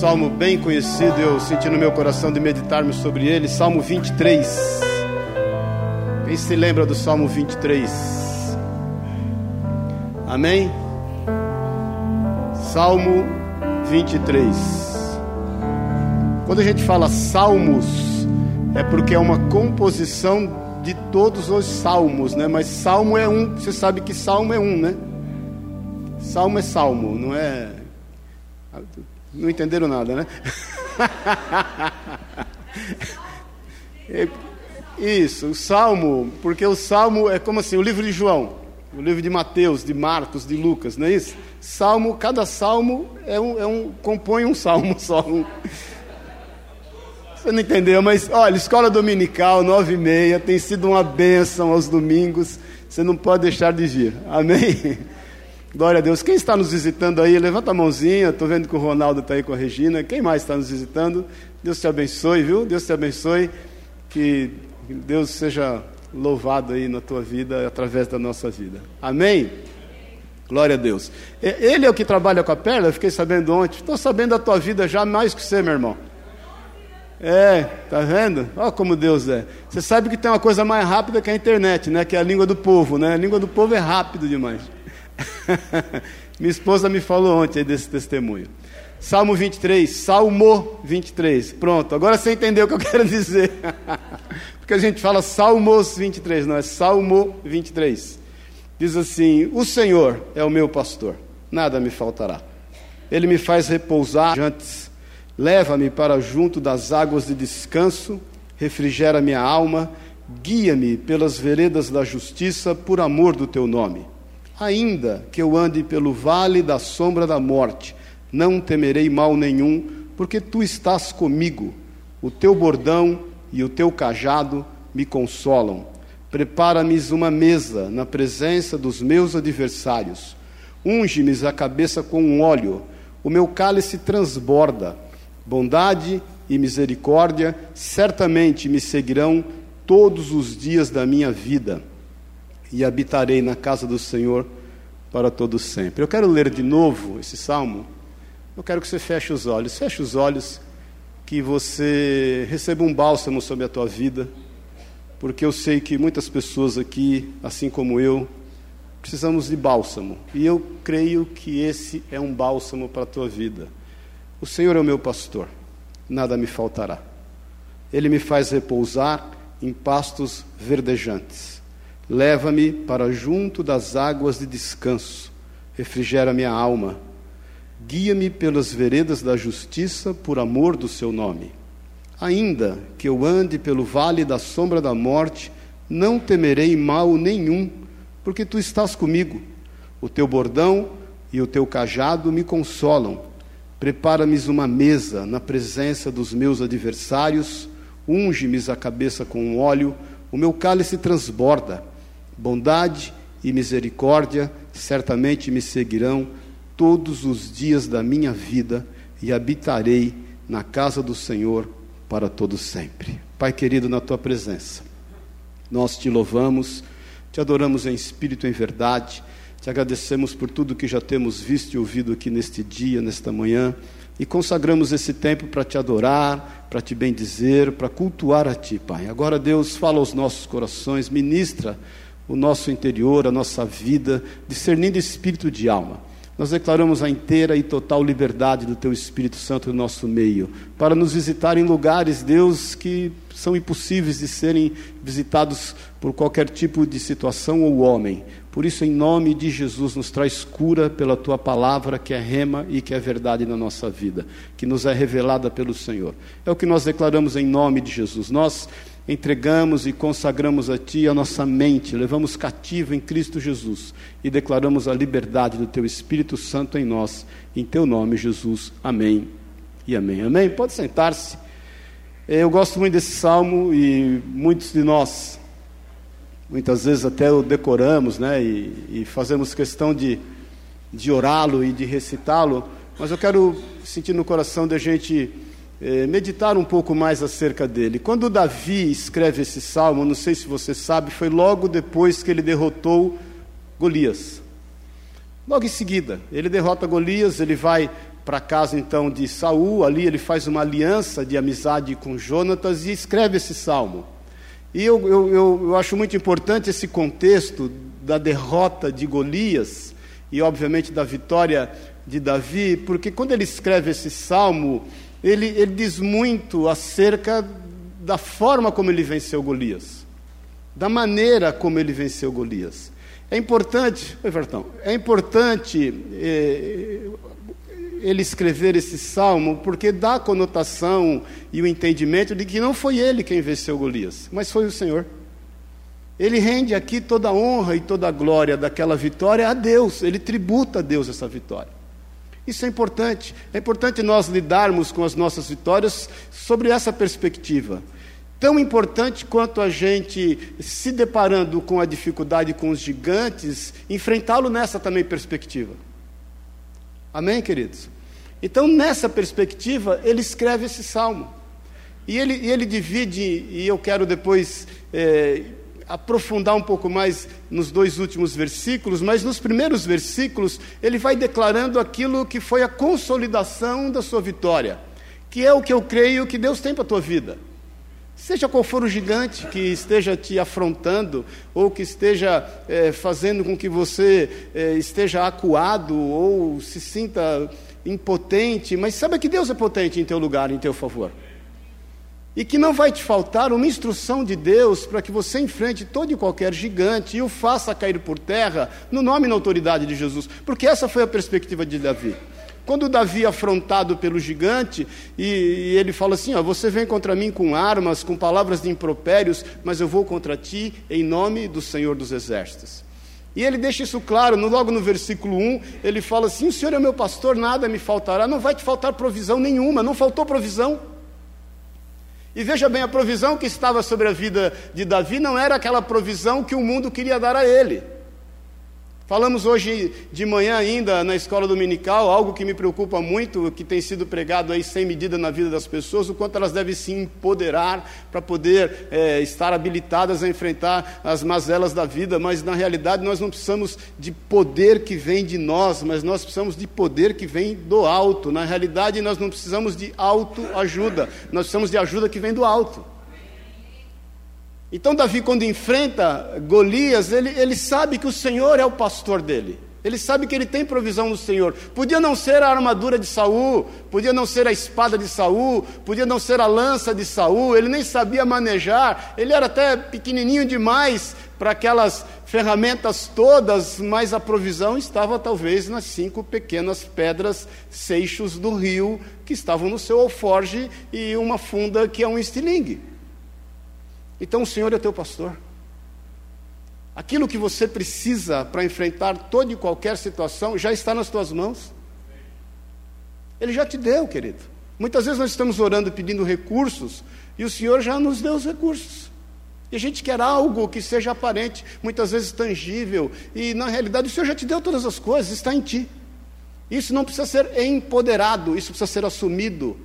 salmo bem conhecido, eu senti no meu coração de meditarmos sobre ele, Salmo 23. Quem se lembra do Salmo 23? Amém? Salmo 23. Quando a gente fala salmos, é porque é uma composição de todos os salmos, né? Mas salmo é um, você sabe que salmo é um, né? Salmo é salmo, não é não entenderam nada, né? Isso, o Salmo, porque o Salmo é como assim, o livro de João, o livro de Mateus, de Marcos, de Lucas, não é isso? Salmo, cada salmo é um, é um compõe um salmo só. Você não entendeu, mas olha, escola dominical, nove e meia, tem sido uma bênção aos domingos, você não pode deixar de vir, amém? Glória a Deus. Quem está nos visitando aí, levanta a mãozinha. Estou vendo que o Ronaldo está aí com a Regina. Quem mais está nos visitando? Deus te abençoe, viu? Deus te abençoe. Que Deus seja louvado aí na tua vida, através da nossa vida. Amém? Glória a Deus. Ele é o que trabalha com a perna, eu fiquei sabendo ontem. Estou sabendo da tua vida já mais que você, meu irmão. É, tá vendo? Olha como Deus é. Você sabe que tem uma coisa mais rápida que a internet, né? Que é a língua do povo, né? A língua do povo é rápido demais. Minha esposa me falou ontem desse testemunho. Salmo 23, Salmo 23. Pronto, agora você entendeu o que eu quero dizer. Porque a gente fala Salmos 23, não é Salmo 23. Diz assim: O Senhor é o meu pastor, nada me faltará. Ele me faz repousar antes, leva-me para junto das águas de descanso, refrigera minha alma, guia-me pelas veredas da justiça por amor do teu nome. Ainda que eu ande pelo vale da sombra da morte, não temerei mal nenhum, porque tu estás comigo. O teu bordão e o teu cajado me consolam. Prepara-me uma mesa na presença dos meus adversários. Unge-me a cabeça com um óleo. O meu cálice transborda. Bondade e misericórdia certamente me seguirão todos os dias da minha vida e habitarei na casa do Senhor para todo sempre. Eu quero ler de novo esse salmo. Eu quero que você feche os olhos. Feche os olhos, que você receba um bálsamo sobre a tua vida, porque eu sei que muitas pessoas aqui, assim como eu, precisamos de bálsamo. E eu creio que esse é um bálsamo para a tua vida. O Senhor é o meu pastor, nada me faltará. Ele me faz repousar em pastos verdejantes Leva-me para junto das águas de descanso, refrigera minha alma. Guia-me pelas veredas da justiça por amor do seu nome. Ainda que eu ande pelo vale da sombra da morte, não temerei mal nenhum, porque tu estás comigo. O teu bordão e o teu cajado me consolam. Prepara-me uma mesa na presença dos meus adversários, unge-me a cabeça com óleo, o meu cálice transborda. Bondade e misericórdia certamente me seguirão todos os dias da minha vida e habitarei na casa do Senhor para todo sempre. Pai querido, na tua presença, nós te louvamos, te adoramos em espírito e em verdade, te agradecemos por tudo que já temos visto e ouvido aqui neste dia, nesta manhã, e consagramos esse tempo para te adorar, para te bendizer, para cultuar a ti, Pai. Agora, Deus, fala aos nossos corações, ministra o nosso interior, a nossa vida, discernindo espírito de alma. Nós declaramos a inteira e total liberdade do Teu Espírito Santo no nosso meio, para nos visitar em lugares, Deus, que são impossíveis de serem visitados por qualquer tipo de situação ou homem. Por isso, em nome de Jesus, nos traz cura pela Tua palavra, que é rema e que é verdade na nossa vida, que nos é revelada pelo Senhor. É o que nós declaramos em nome de Jesus. Nós entregamos e consagramos a Ti a nossa mente, levamos cativo em Cristo Jesus e declaramos a liberdade do Teu Espírito Santo em nós, em Teu nome, Jesus. Amém e amém. Amém? Pode sentar-se. Eu gosto muito desse salmo e muitos de nós, muitas vezes até o decoramos, né, e, e fazemos questão de, de orá-lo e de recitá-lo, mas eu quero sentir no coração da gente é, meditar um pouco mais acerca dele. Quando Davi escreve esse salmo, não sei se você sabe, foi logo depois que ele derrotou Golias. Logo em seguida, ele derrota Golias, ele vai para a casa então de Saul, ali ele faz uma aliança de amizade com Jonatas e escreve esse salmo. E eu, eu, eu, eu acho muito importante esse contexto da derrota de Golias e, obviamente, da vitória de Davi, porque quando ele escreve esse salmo, ele, ele diz muito acerca da forma como ele venceu Golias, da maneira como ele venceu Golias. É importante, oi, Vertão, é importante eh, ele escrever esse salmo, porque dá a conotação e o entendimento de que não foi ele quem venceu Golias, mas foi o Senhor. Ele rende aqui toda a honra e toda a glória daquela vitória a Deus, ele tributa a Deus essa vitória. Isso é importante. É importante nós lidarmos com as nossas vitórias sobre essa perspectiva. Tão importante quanto a gente se deparando com a dificuldade com os gigantes, enfrentá-lo nessa também perspectiva. Amém, queridos? Então, nessa perspectiva, ele escreve esse salmo. E ele, ele divide, e eu quero depois é, aprofundar um pouco mais nos dois últimos versículos, mas nos primeiros versículos, ele vai declarando aquilo que foi a consolidação da sua vitória, que é o que eu creio que Deus tem para a tua vida. Seja qual for o gigante que esteja te afrontando, ou que esteja é, fazendo com que você é, esteja acuado, ou se sinta impotente, mas saiba que Deus é potente em teu lugar, em teu favor. E que não vai te faltar uma instrução de Deus para que você enfrente todo e qualquer gigante e o faça cair por terra no nome e na autoridade de Jesus, porque essa foi a perspectiva de Davi. Quando Davi é afrontado pelo gigante, e, e, ele fala assim: ó, Você vem contra mim com armas, com palavras de impropérios, mas eu vou contra ti em nome do Senhor dos Exércitos. E ele deixa isso claro, no, logo no versículo 1, ele fala assim: O Senhor é meu pastor, nada me faltará, não vai te faltar provisão nenhuma, não faltou provisão. E veja bem, a provisão que estava sobre a vida de Davi não era aquela provisão que o mundo queria dar a ele. Falamos hoje de manhã ainda na escola dominical, algo que me preocupa muito, que tem sido pregado aí sem medida na vida das pessoas, o quanto elas devem se empoderar para poder é, estar habilitadas a enfrentar as mazelas da vida, mas na realidade nós não precisamos de poder que vem de nós, mas nós precisamos de poder que vem do alto. Na realidade nós não precisamos de autoajuda, nós precisamos de ajuda que vem do alto. Então, Davi, quando enfrenta Golias, ele, ele sabe que o Senhor é o pastor dele. Ele sabe que ele tem provisão no Senhor. Podia não ser a armadura de Saul, podia não ser a espada de Saul, podia não ser a lança de Saul, ele nem sabia manejar, ele era até pequenininho demais para aquelas ferramentas todas, mas a provisão estava talvez nas cinco pequenas pedras seixos do rio que estavam no seu alforge e uma funda que é um estilingue. Então o Senhor é teu pastor. Aquilo que você precisa para enfrentar toda e qualquer situação já está nas tuas mãos. Ele já te deu, querido. Muitas vezes nós estamos orando pedindo recursos e o Senhor já nos deu os recursos. E a gente quer algo que seja aparente, muitas vezes tangível, e na realidade o Senhor já te deu todas as coisas, está em ti. Isso não precisa ser empoderado, isso precisa ser assumido.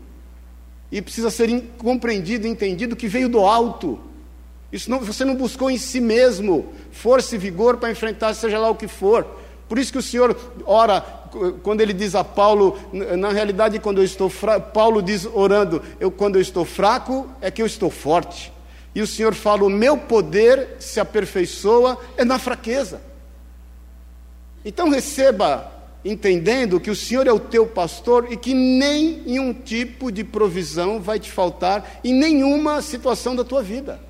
E precisa ser compreendido, entendido que veio do alto. Isso não, você não buscou em si mesmo força e vigor para enfrentar seja lá o que for. Por isso que o Senhor ora, quando ele diz a Paulo, na realidade, quando eu estou fraco, Paulo diz orando, eu, quando eu estou fraco, é que eu estou forte. E o Senhor fala: o meu poder se aperfeiçoa é na fraqueza. Então receba, entendendo que o Senhor é o teu pastor e que nenhum tipo de provisão vai te faltar em nenhuma situação da tua vida.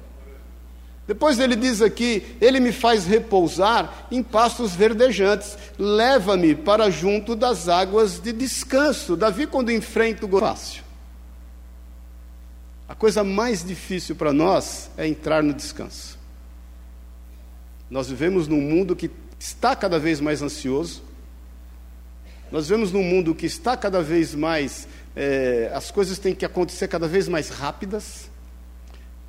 Depois ele diz aqui: Ele me faz repousar em pastos verdejantes, leva-me para junto das águas de descanso. Davi, quando enfrenta o fácil. A coisa mais difícil para nós é entrar no descanso. Nós vivemos num mundo que está cada vez mais ansioso, nós vivemos num mundo que está cada vez mais. É, as coisas têm que acontecer cada vez mais rápidas.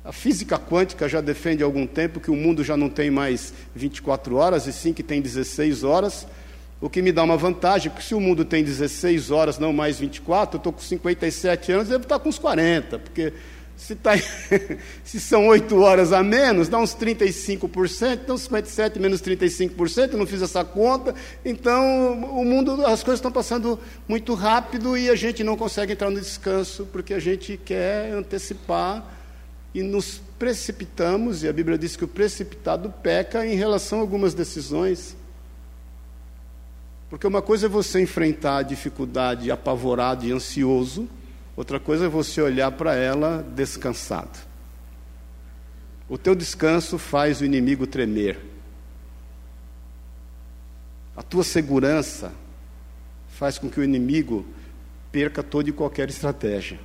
A física quântica já defende há algum tempo que o mundo já não tem mais 24 horas, e sim que tem 16 horas, o que me dá uma vantagem, porque se o mundo tem 16 horas, não mais 24, eu estou com 57 anos, devo estar com uns 40, porque Se, tá, se são 8 horas a menos, dá uns 35%, então 57 menos 35%, eu não fiz essa conta. Então, o mundo, as coisas estão passando muito rápido e a gente não consegue entrar no descanso, porque a gente quer antecipar e nos precipitamos, e a Bíblia diz que o precipitado peca em relação a algumas decisões. Porque uma coisa é você enfrentar a dificuldade apavorado e ansioso, outra coisa é você olhar para ela descansado. O teu descanso faz o inimigo tremer. A tua segurança faz com que o inimigo perca toda e qualquer estratégia.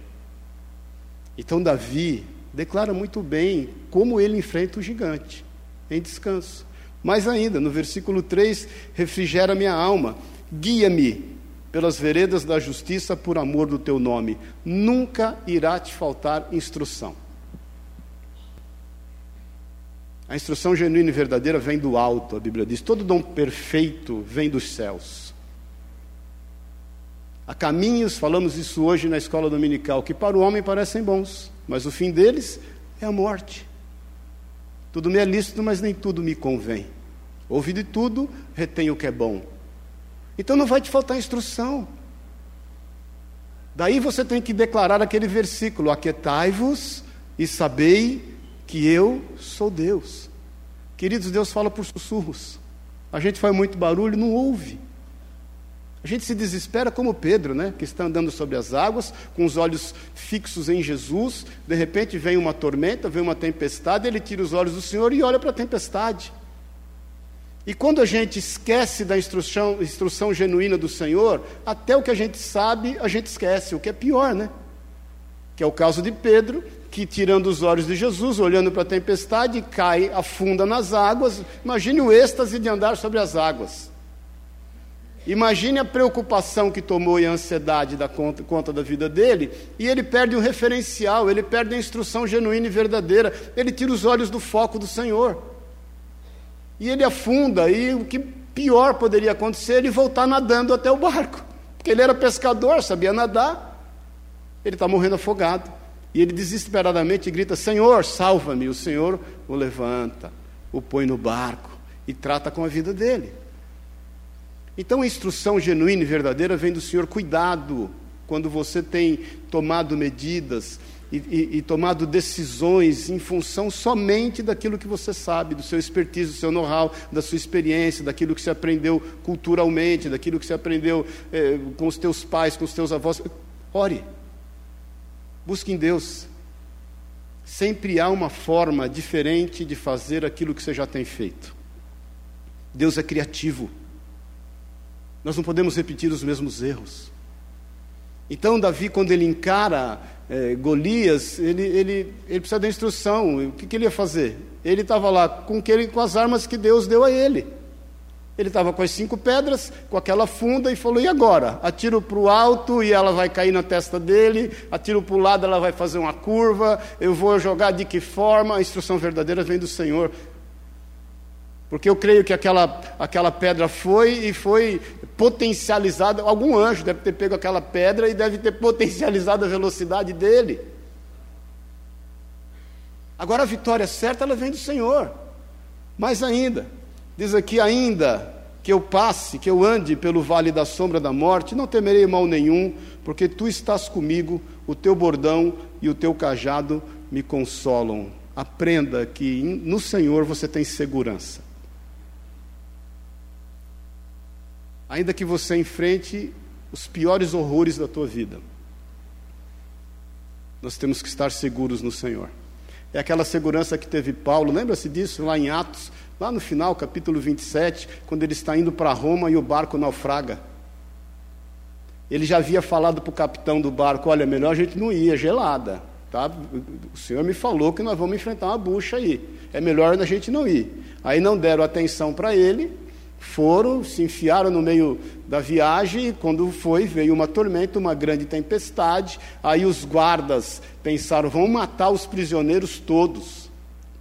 Então, Davi declara muito bem como ele enfrenta o gigante, em descanso. Mais ainda, no versículo 3, refrigera minha alma, guia-me pelas veredas da justiça por amor do teu nome. Nunca irá te faltar instrução. A instrução genuína e verdadeira vem do alto, a Bíblia diz. Todo dom perfeito vem dos céus. Há caminhos, falamos isso hoje na escola dominical, que para o homem parecem bons, mas o fim deles é a morte. Tudo me é lícito, mas nem tudo me convém. Ouvi de tudo, retém o que é bom. Então não vai te faltar instrução. Daí você tem que declarar aquele versículo: Aquietai-vos e sabei que eu sou Deus. Queridos, Deus fala por sussurros. A gente faz muito barulho, não ouve. A gente se desespera como Pedro, né? Que está andando sobre as águas, com os olhos fixos em Jesus. De repente vem uma tormenta, vem uma tempestade, ele tira os olhos do Senhor e olha para a tempestade. E quando a gente esquece da instrução, instrução genuína do Senhor, até o que a gente sabe, a gente esquece, o que é pior, né? Que é o caso de Pedro, que tirando os olhos de Jesus, olhando para a tempestade, cai, afunda nas águas. Imagine o êxtase de andar sobre as águas. Imagine a preocupação que tomou e a ansiedade da conta, conta, da vida dele, e ele perde o referencial, ele perde a instrução genuína e verdadeira, ele tira os olhos do foco do Senhor. E ele afunda, e o que pior poderia acontecer, ele voltar nadando até o barco, porque ele era pescador, sabia nadar, ele está morrendo afogado. E ele desesperadamente grita: Senhor, salva-me. O Senhor o levanta, o põe no barco e trata com a vida dele. Então a instrução genuína e verdadeira vem do Senhor. Cuidado quando você tem tomado medidas e, e, e, tomado decisões em função somente daquilo que você sabe, do seu expertise, do seu know-how, da sua experiência, daquilo que você aprendeu culturalmente, daquilo que você aprendeu eh, com os teus pais, com os teus avós. Ore. Busque em Deus. Sempre há uma forma diferente de fazer aquilo que você já tem feito. Deus é criativo. Nós não podemos repetir os mesmos erros. Então, Davi, quando ele encara é, Golias, ele, ele, ele precisa da instrução. O que, que ele ia fazer? Ele estava lá com, com as armas que Deus deu a ele. Ele estava com as cinco pedras, com aquela funda, e falou: e agora? Atiro para o alto e ela vai cair na testa dele, atiro para o lado, ela vai fazer uma curva, eu vou jogar de que forma? A instrução verdadeira vem do Senhor. Porque eu creio que aquela, aquela pedra foi e foi potencializada. Algum anjo deve ter pego aquela pedra e deve ter potencializado a velocidade dele. Agora a vitória certa ela vem do Senhor. Mais ainda, diz aqui: ainda que eu passe, que eu ande pelo vale da sombra da morte, não temerei mal nenhum, porque tu estás comigo, o teu bordão e o teu cajado me consolam. Aprenda que no Senhor você tem segurança. Ainda que você enfrente os piores horrores da tua vida. Nós temos que estar seguros no Senhor. É aquela segurança que teve Paulo, lembra-se disso lá em Atos, lá no final, capítulo 27, quando ele está indo para Roma e o barco naufraga. Ele já havia falado para o capitão do barco: olha, melhor a gente não ir, é gelada. Tá? O senhor me falou que nós vamos enfrentar uma bucha aí. É melhor a gente não ir. Aí não deram atenção para ele, foram, se enfiaram no meio da viagem, e quando foi, veio uma tormenta, uma grande tempestade. Aí os guardas pensaram: vamos matar os prisioneiros todos,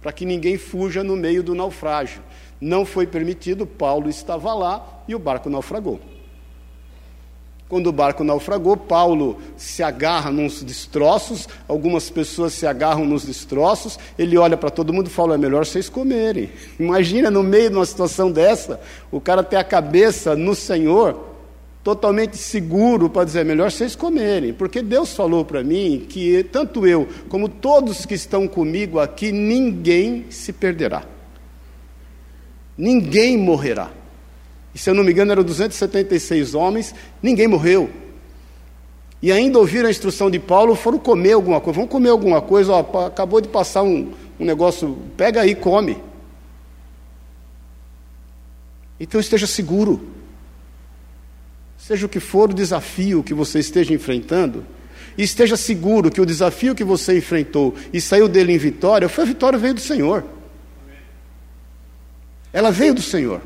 para que ninguém fuja no meio do naufrágio. Não foi permitido, Paulo estava lá e o barco naufragou. Quando o barco naufragou, Paulo se agarra nos destroços, algumas pessoas se agarram nos destroços, ele olha para todo mundo e fala: é melhor vocês comerem. Imagina no meio de uma situação dessa, o cara ter a cabeça no Senhor, totalmente seguro para dizer: é melhor vocês comerem, porque Deus falou para mim que tanto eu como todos que estão comigo aqui, ninguém se perderá, ninguém morrerá. E se eu não me engano, eram 276 homens, ninguém morreu. E ainda ouviram a instrução de Paulo, foram comer alguma coisa. Vamos comer alguma coisa, ó, acabou de passar um, um negócio, pega aí, come. Então esteja seguro. Seja o que for o desafio que você esteja enfrentando, esteja seguro que o desafio que você enfrentou e saiu dele em vitória, foi a vitória veio do Senhor. Ela veio do Senhor.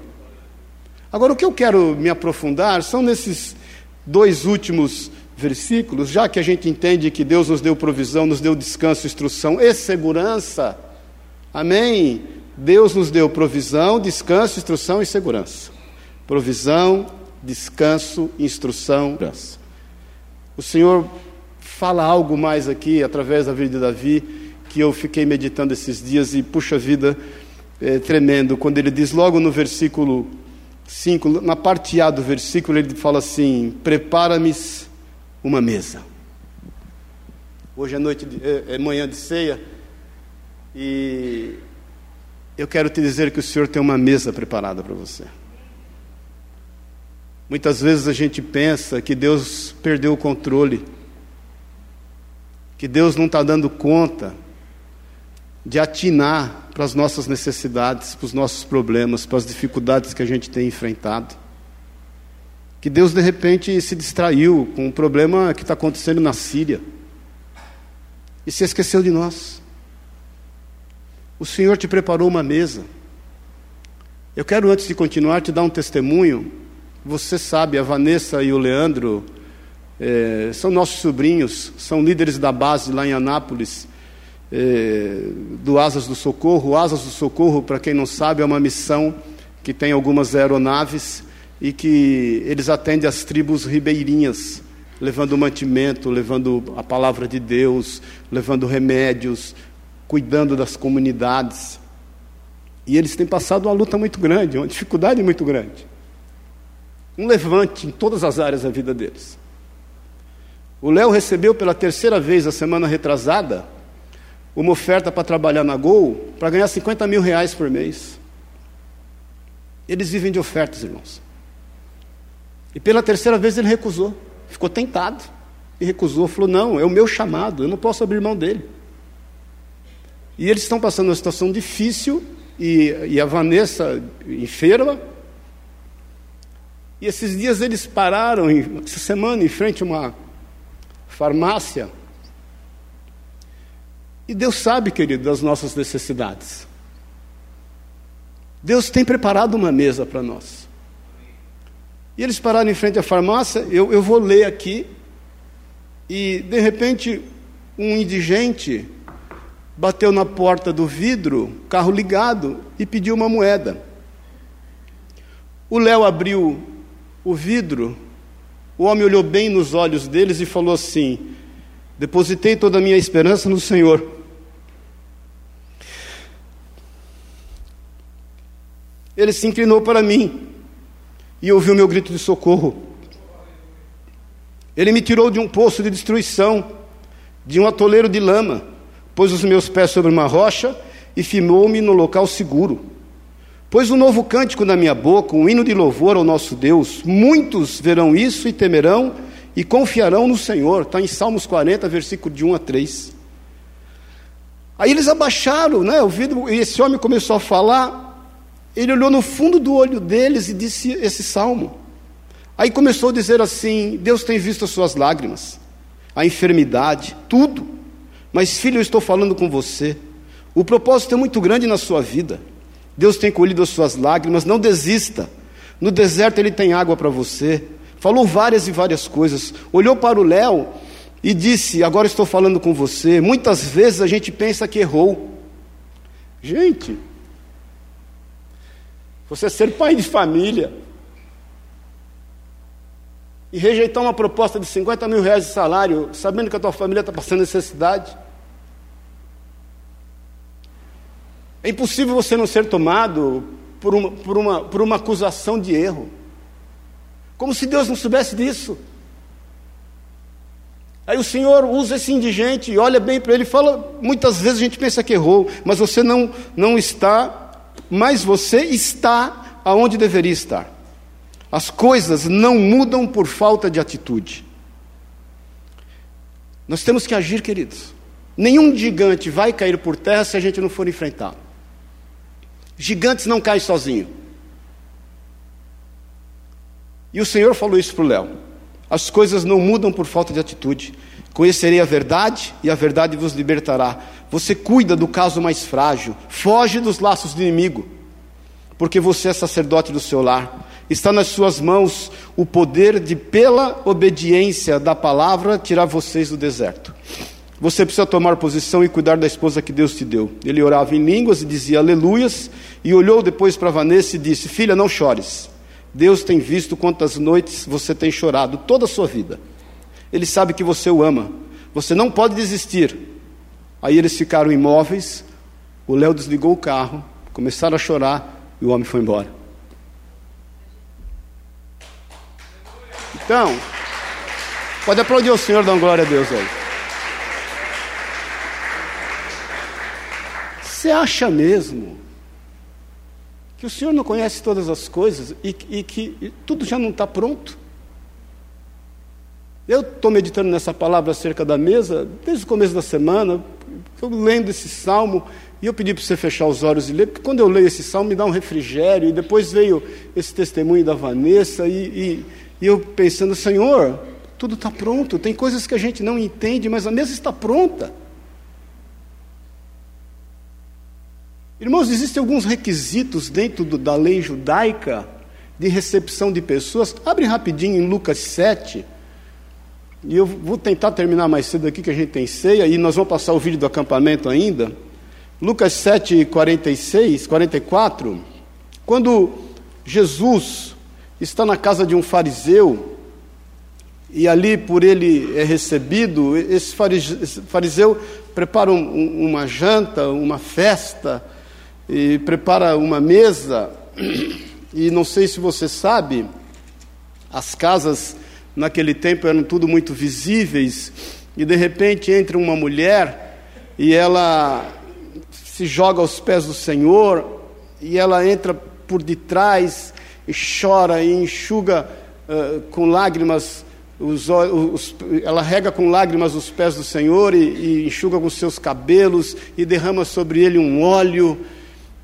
Agora, o que eu quero me aprofundar são nesses dois últimos versículos, já que a gente entende que Deus nos deu provisão, nos deu descanso, instrução e segurança. Amém? Deus nos deu provisão, descanso, instrução e segurança. Provisão, descanso, instrução, segurança. O Senhor fala algo mais aqui através da vida de Davi que eu fiquei meditando esses dias e puxa vida é tremendo quando ele diz logo no versículo 5, na parte A do versículo, ele fala assim: Prepara-me uma mesa. Hoje é noite, de, é, é manhã de ceia, e eu quero te dizer que o Senhor tem uma mesa preparada para você. Muitas vezes a gente pensa que Deus perdeu o controle, que Deus não está dando conta de atinar para as nossas necessidades, para os nossos problemas, para as dificuldades que a gente tem enfrentado. Que Deus de repente se distraiu com o problema que está acontecendo na Síria e se esqueceu de nós. O Senhor te preparou uma mesa. Eu quero, antes de continuar, te dar um testemunho. Você sabe, a Vanessa e o Leandro é, são nossos sobrinhos, são líderes da base lá em Anápolis é, do Asas do Socorro. O Asas do Socorro, para quem não sabe, é uma missão que tem algumas aeronaves e que eles atendem as tribos ribeirinhas, levando mantimento, levando a palavra de Deus, levando remédios, cuidando das comunidades. E eles têm passado uma luta muito grande, uma dificuldade muito grande. Um levante em todas as áreas da vida deles. O Léo recebeu pela terceira vez a semana retrasada uma oferta para trabalhar na Gol para ganhar 50 mil reais por mês. Eles vivem de ofertas, irmãos. E pela terceira vez ele recusou, ficou tentado e recusou. Falou: Não, é o meu chamado, eu não posso abrir mão dele. E eles estão passando uma situação difícil, e, e a Vanessa enferma. E esses dias eles pararam, essa semana, em frente a uma farmácia, e Deus sabe, querido, das nossas necessidades. Deus tem preparado uma mesa para nós. E eles pararam em frente à farmácia, eu, eu vou ler aqui, e de repente um indigente bateu na porta do vidro, carro ligado, e pediu uma moeda. O Léo abriu o vidro, o homem olhou bem nos olhos deles e falou assim: Depositei toda a minha esperança no Senhor. Ele se inclinou para mim e ouviu meu grito de socorro. Ele me tirou de um poço de destruição, de um atoleiro de lama, pôs os meus pés sobre uma rocha e firmou-me no local seguro. Pôs um novo cântico na minha boca, um hino de louvor ao nosso Deus. Muitos verão isso e temerão e confiarão no Senhor. Está em Salmos 40, versículo de 1 a 3. Aí eles abaixaram, né? O e esse homem começou a falar. Ele olhou no fundo do olho deles e disse esse salmo. Aí começou a dizer assim: Deus tem visto as suas lágrimas, a enfermidade, tudo. Mas, filho, eu estou falando com você. O propósito é muito grande na sua vida. Deus tem colhido as suas lágrimas, não desista. No deserto ele tem água para você. Falou várias e várias coisas. Olhou para o Léo e disse: Agora estou falando com você. Muitas vezes a gente pensa que errou. Gente, você ser pai de família e rejeitar uma proposta de 50 mil reais de salário, sabendo que a tua família está passando necessidade? É impossível você não ser tomado por uma, por uma, por uma acusação de erro. Como se Deus não soubesse disso. Aí o Senhor usa esse indigente olha bem para ele fala: muitas vezes a gente pensa que errou, mas você não, não está, mas você está aonde deveria estar. As coisas não mudam por falta de atitude. Nós temos que agir, queridos. Nenhum gigante vai cair por terra se a gente não for enfrentá-lo. Gigantes não caem sozinhos. E o Senhor falou isso para o Léo. As coisas não mudam por falta de atitude. Conhecerei a verdade e a verdade vos libertará. Você cuida do caso mais frágil, foge dos laços do inimigo, porque você é sacerdote do seu lar. Está nas suas mãos o poder de, pela obediência da palavra, tirar vocês do deserto. Você precisa tomar posição e cuidar da esposa que Deus te deu. Ele orava em línguas e dizia aleluias, e olhou depois para Vanessa e disse: Filha, não chores. Deus tem visto quantas noites você tem chorado toda a sua vida. Ele sabe que você o ama. Você não pode desistir. Aí eles ficaram imóveis. O Léo desligou o carro, começaram a chorar e o homem foi embora. Então, pode aplaudir o Senhor, dar glória a Deus aí. Você acha mesmo que o Senhor não conhece todas as coisas e, e que e tudo já não está pronto? Eu estou meditando nessa palavra acerca da mesa desde o começo da semana, eu lendo esse salmo, e eu pedi para você fechar os olhos e ler, porque quando eu leio esse salmo me dá um refrigério, e depois veio esse testemunho da Vanessa, e, e, e eu pensando, Senhor, tudo está pronto, tem coisas que a gente não entende, mas a mesa está pronta. Irmãos, existem alguns requisitos dentro do, da lei judaica de recepção de pessoas. Abre rapidinho em Lucas 7. E eu vou tentar terminar mais cedo aqui, que a gente tem ceia, e nós vamos passar o vídeo do acampamento ainda. Lucas 7, 46, 44. Quando Jesus está na casa de um fariseu, e ali por ele é recebido, esse fariseu prepara um, uma janta, uma festa, e prepara uma mesa, e não sei se você sabe, as casas naquele tempo eram tudo muito visíveis, e de repente entra uma mulher e ela se joga aos pés do Senhor, e ela entra por detrás e chora e enxuga uh, com lágrimas os, os, ela rega com lágrimas os pés do Senhor e, e enxuga com seus cabelos e derrama sobre ele um óleo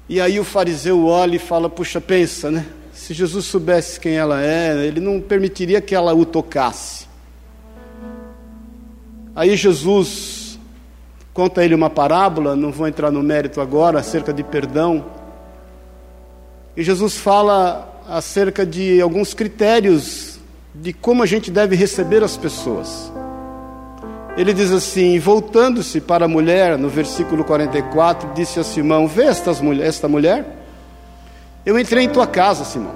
e aí o fariseu olha e fala: Puxa, pensa, né? Se Jesus soubesse quem ela é, ele não permitiria que ela o tocasse. Aí Jesus conta a ele uma parábola, não vou entrar no mérito agora, acerca de perdão. E Jesus fala acerca de alguns critérios de como a gente deve receber as pessoas. Ele diz assim: voltando-se para a mulher, no versículo 44, disse a Simão: Vê esta mulher? Eu entrei em tua casa, Simão,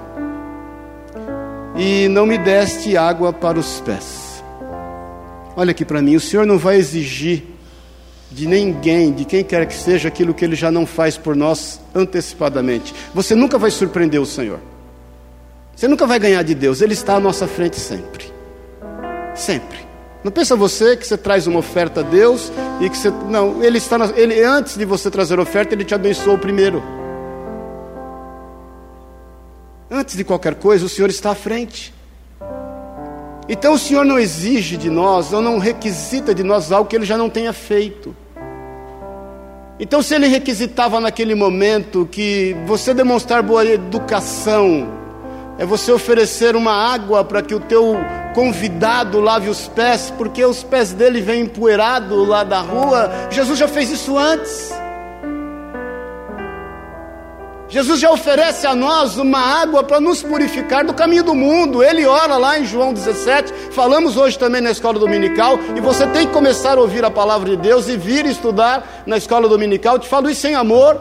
e não me deste água para os pés. Olha aqui para mim: o Senhor não vai exigir de ninguém, de quem quer que seja, aquilo que Ele já não faz por nós antecipadamente. Você nunca vai surpreender o Senhor. Você nunca vai ganhar de Deus, Ele está à nossa frente sempre. Sempre. Não pensa você que você traz uma oferta a Deus e que você. Não, ele está. Na, ele, antes de você trazer oferta, ele te abençoou primeiro. Antes de qualquer coisa, o Senhor está à frente. Então o Senhor não exige de nós, ou não requisita de nós algo que Ele já não tenha feito. Então, se Ele requisitava naquele momento que você demonstrar boa educação, é você oferecer uma água para que o teu convidado lave os pés, porque os pés dele vêm empoeirados lá da rua. Jesus já fez isso antes. Jesus já oferece a nós uma água para nos purificar do caminho do mundo. Ele ora lá em João 17. Falamos hoje também na escola dominical. E você tem que começar a ouvir a palavra de Deus e vir estudar na escola dominical. Eu te falo isso sem amor.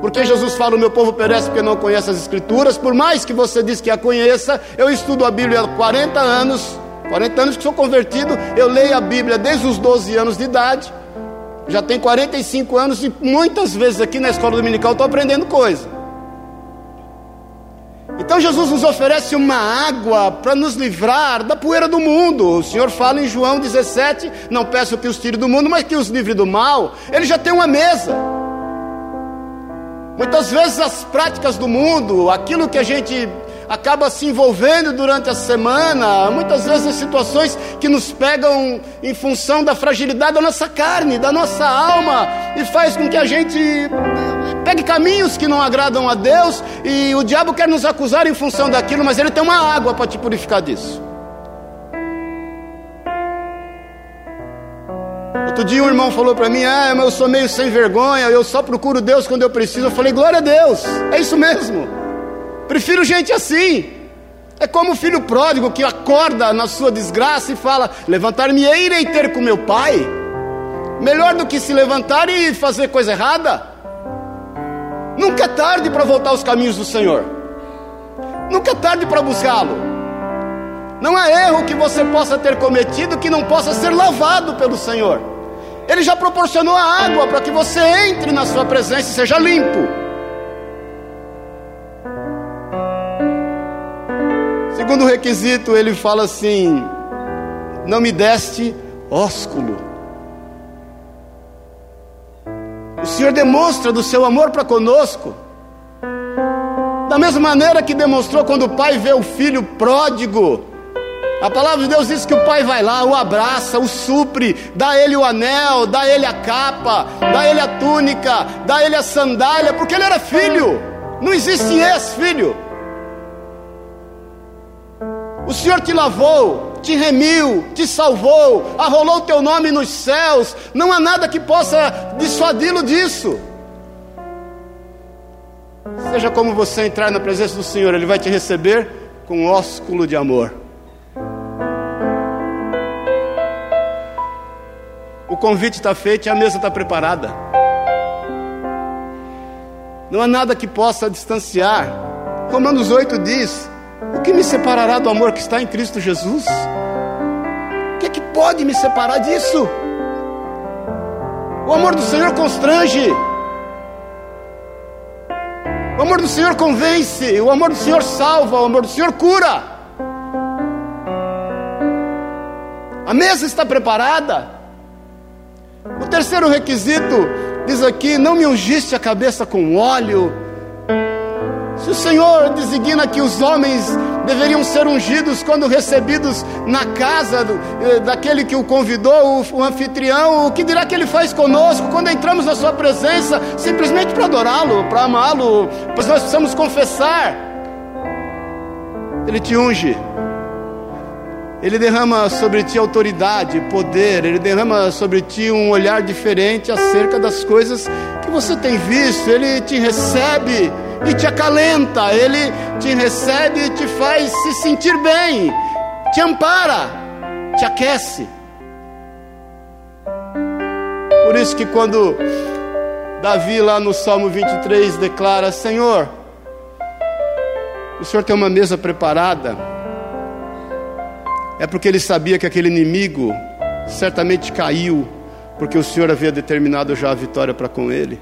Porque Jesus fala: O meu povo perece porque não conhece as Escrituras. Por mais que você diz que a conheça, eu estudo a Bíblia há 40 anos 40 anos que sou convertido, eu leio a Bíblia desde os 12 anos de idade. Já tenho 45 anos e muitas vezes aqui na escola dominical estou aprendendo coisa. Então Jesus nos oferece uma água para nos livrar da poeira do mundo. O Senhor fala em João 17: Não peço que os tire do mundo, mas que os livre do mal. Ele já tem uma mesa. Muitas vezes as práticas do mundo, aquilo que a gente acaba se envolvendo durante a semana, muitas vezes em situações que nos pegam em função da fragilidade da nossa carne, da nossa alma, e faz com que a gente pegue caminhos que não agradam a Deus, e o diabo quer nos acusar em função daquilo, mas ele tem uma água para te purificar disso. Outro dia um irmão falou para mim: Ah, mas eu sou meio sem vergonha, eu só procuro Deus quando eu preciso. Eu falei: Glória a Deus, é isso mesmo. Prefiro gente assim. É como o filho pródigo que acorda na sua desgraça e fala: Levantar-me-ei e irei ter com meu pai. Melhor do que se levantar e fazer coisa errada. Nunca é tarde para voltar aos caminhos do Senhor. Nunca é tarde para buscá-lo. Não há erro que você possa ter cometido que não possa ser lavado pelo Senhor. Ele já proporcionou a água para que você entre na sua presença e seja limpo. Segundo requisito, ele fala assim: Não me deste ósculo. O Senhor demonstra do seu amor para conosco. Da mesma maneira que demonstrou quando o pai vê o filho pródigo a palavra de Deus diz que o pai vai lá, o abraça, o supre, dá ele o anel, dá ele a capa, dá ele a túnica, dá ele a sandália, porque ele era filho. Não existe ex-filho. O Senhor te lavou, te remiu, te salvou, arrolou o teu nome nos céus. Não há nada que possa dissuadi-lo disso. Seja como você entrar na presença do Senhor, Ele vai te receber com um ósculo de amor. O convite está feito e a mesa está preparada. Não há nada que possa distanciar. Romanos 8 diz: O que me separará do amor que está em Cristo Jesus? O que, é que pode me separar disso? O amor do Senhor constrange. O amor do Senhor convence. O amor do Senhor salva. O amor do Senhor cura. A mesa está preparada. O terceiro requisito diz aqui: não me ungiste a cabeça com óleo. Se o Senhor designa que os homens deveriam ser ungidos quando recebidos na casa do, eh, daquele que o convidou, o, o anfitrião, o que dirá que ele faz conosco quando entramos na Sua presença, simplesmente para adorá-lo, para amá-lo, pois nós precisamos confessar. Ele te unge. Ele derrama sobre ti autoridade, poder, ele derrama sobre ti um olhar diferente acerca das coisas que você tem visto. Ele te recebe e te acalenta, ele te recebe e te faz se sentir bem, te ampara, te aquece. Por isso que quando Davi lá no Salmo 23 declara: Senhor, o Senhor tem uma mesa preparada é porque ele sabia que aquele inimigo certamente caiu, porque o Senhor havia determinado já a vitória para com ele.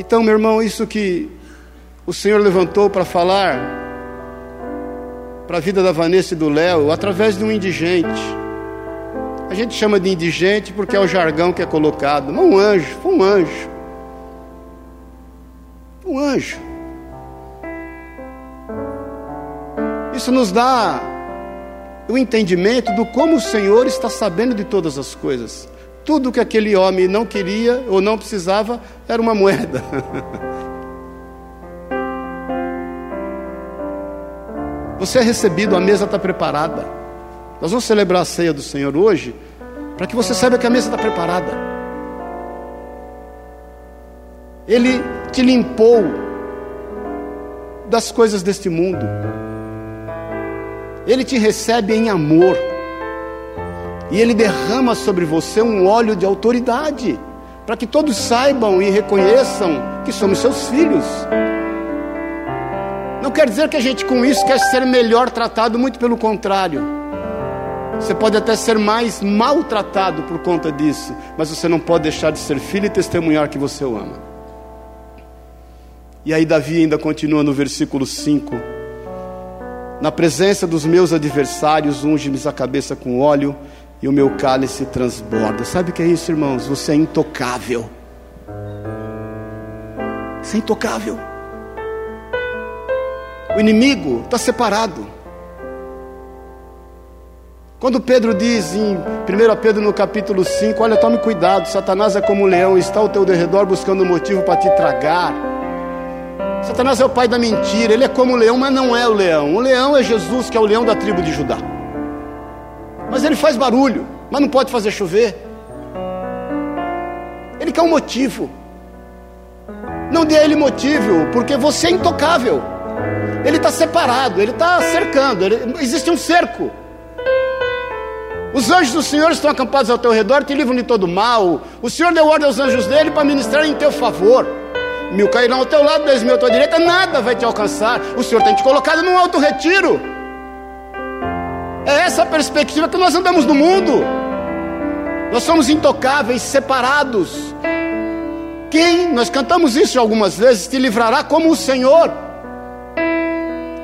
Então, meu irmão, isso que o Senhor levantou para falar para a vida da Vanessa e do Léo, através de um indigente. A gente chama de indigente porque é o jargão que é colocado. Não um anjo, foi um anjo. Um anjo. Isso nos dá o entendimento do como o Senhor está sabendo de todas as coisas. Tudo que aquele homem não queria ou não precisava era uma moeda. Você é recebido, a mesa está preparada. Nós vamos celebrar a ceia do Senhor hoje, para que você saiba que a mesa está preparada. Ele te limpou das coisas deste mundo. Ele te recebe em amor. E ele derrama sobre você um óleo de autoridade, para que todos saibam e reconheçam que somos seus filhos. Não quer dizer que a gente com isso quer ser melhor tratado, muito pelo contrário. Você pode até ser mais maltratado por conta disso, mas você não pode deixar de ser filho e testemunhar que você o ama. E aí, Davi ainda continua no versículo 5: Na presença dos meus adversários, unge-me a cabeça com óleo e o meu cálice transborda. Sabe o que é isso, irmãos? Você é intocável. Você é intocável. O inimigo está separado. Quando Pedro diz em 1 Pedro no capítulo 5: Olha, tome cuidado, Satanás é como um leão, está ao teu derredor buscando motivo para te tragar. Satanás é o pai da mentira, ele é como o leão, mas não é o leão. O leão é Jesus, que é o leão da tribo de Judá. Mas ele faz barulho, mas não pode fazer chover. Ele quer um motivo. Não dê a ele motivo, porque você é intocável. Ele está separado, ele está cercando, ele, existe um cerco. Os anjos do Senhor estão acampados ao teu redor, te livram de todo mal. O Senhor deu ordem aos anjos dele para ministrar em teu favor. Mil cairão ao teu lado, dez mil à tua direita, nada vai te alcançar. O Senhor tem te colocado num alto retiro. É essa perspectiva que nós andamos no mundo. Nós somos intocáveis, separados. Quem, nós cantamos isso algumas vezes, te livrará como o Senhor.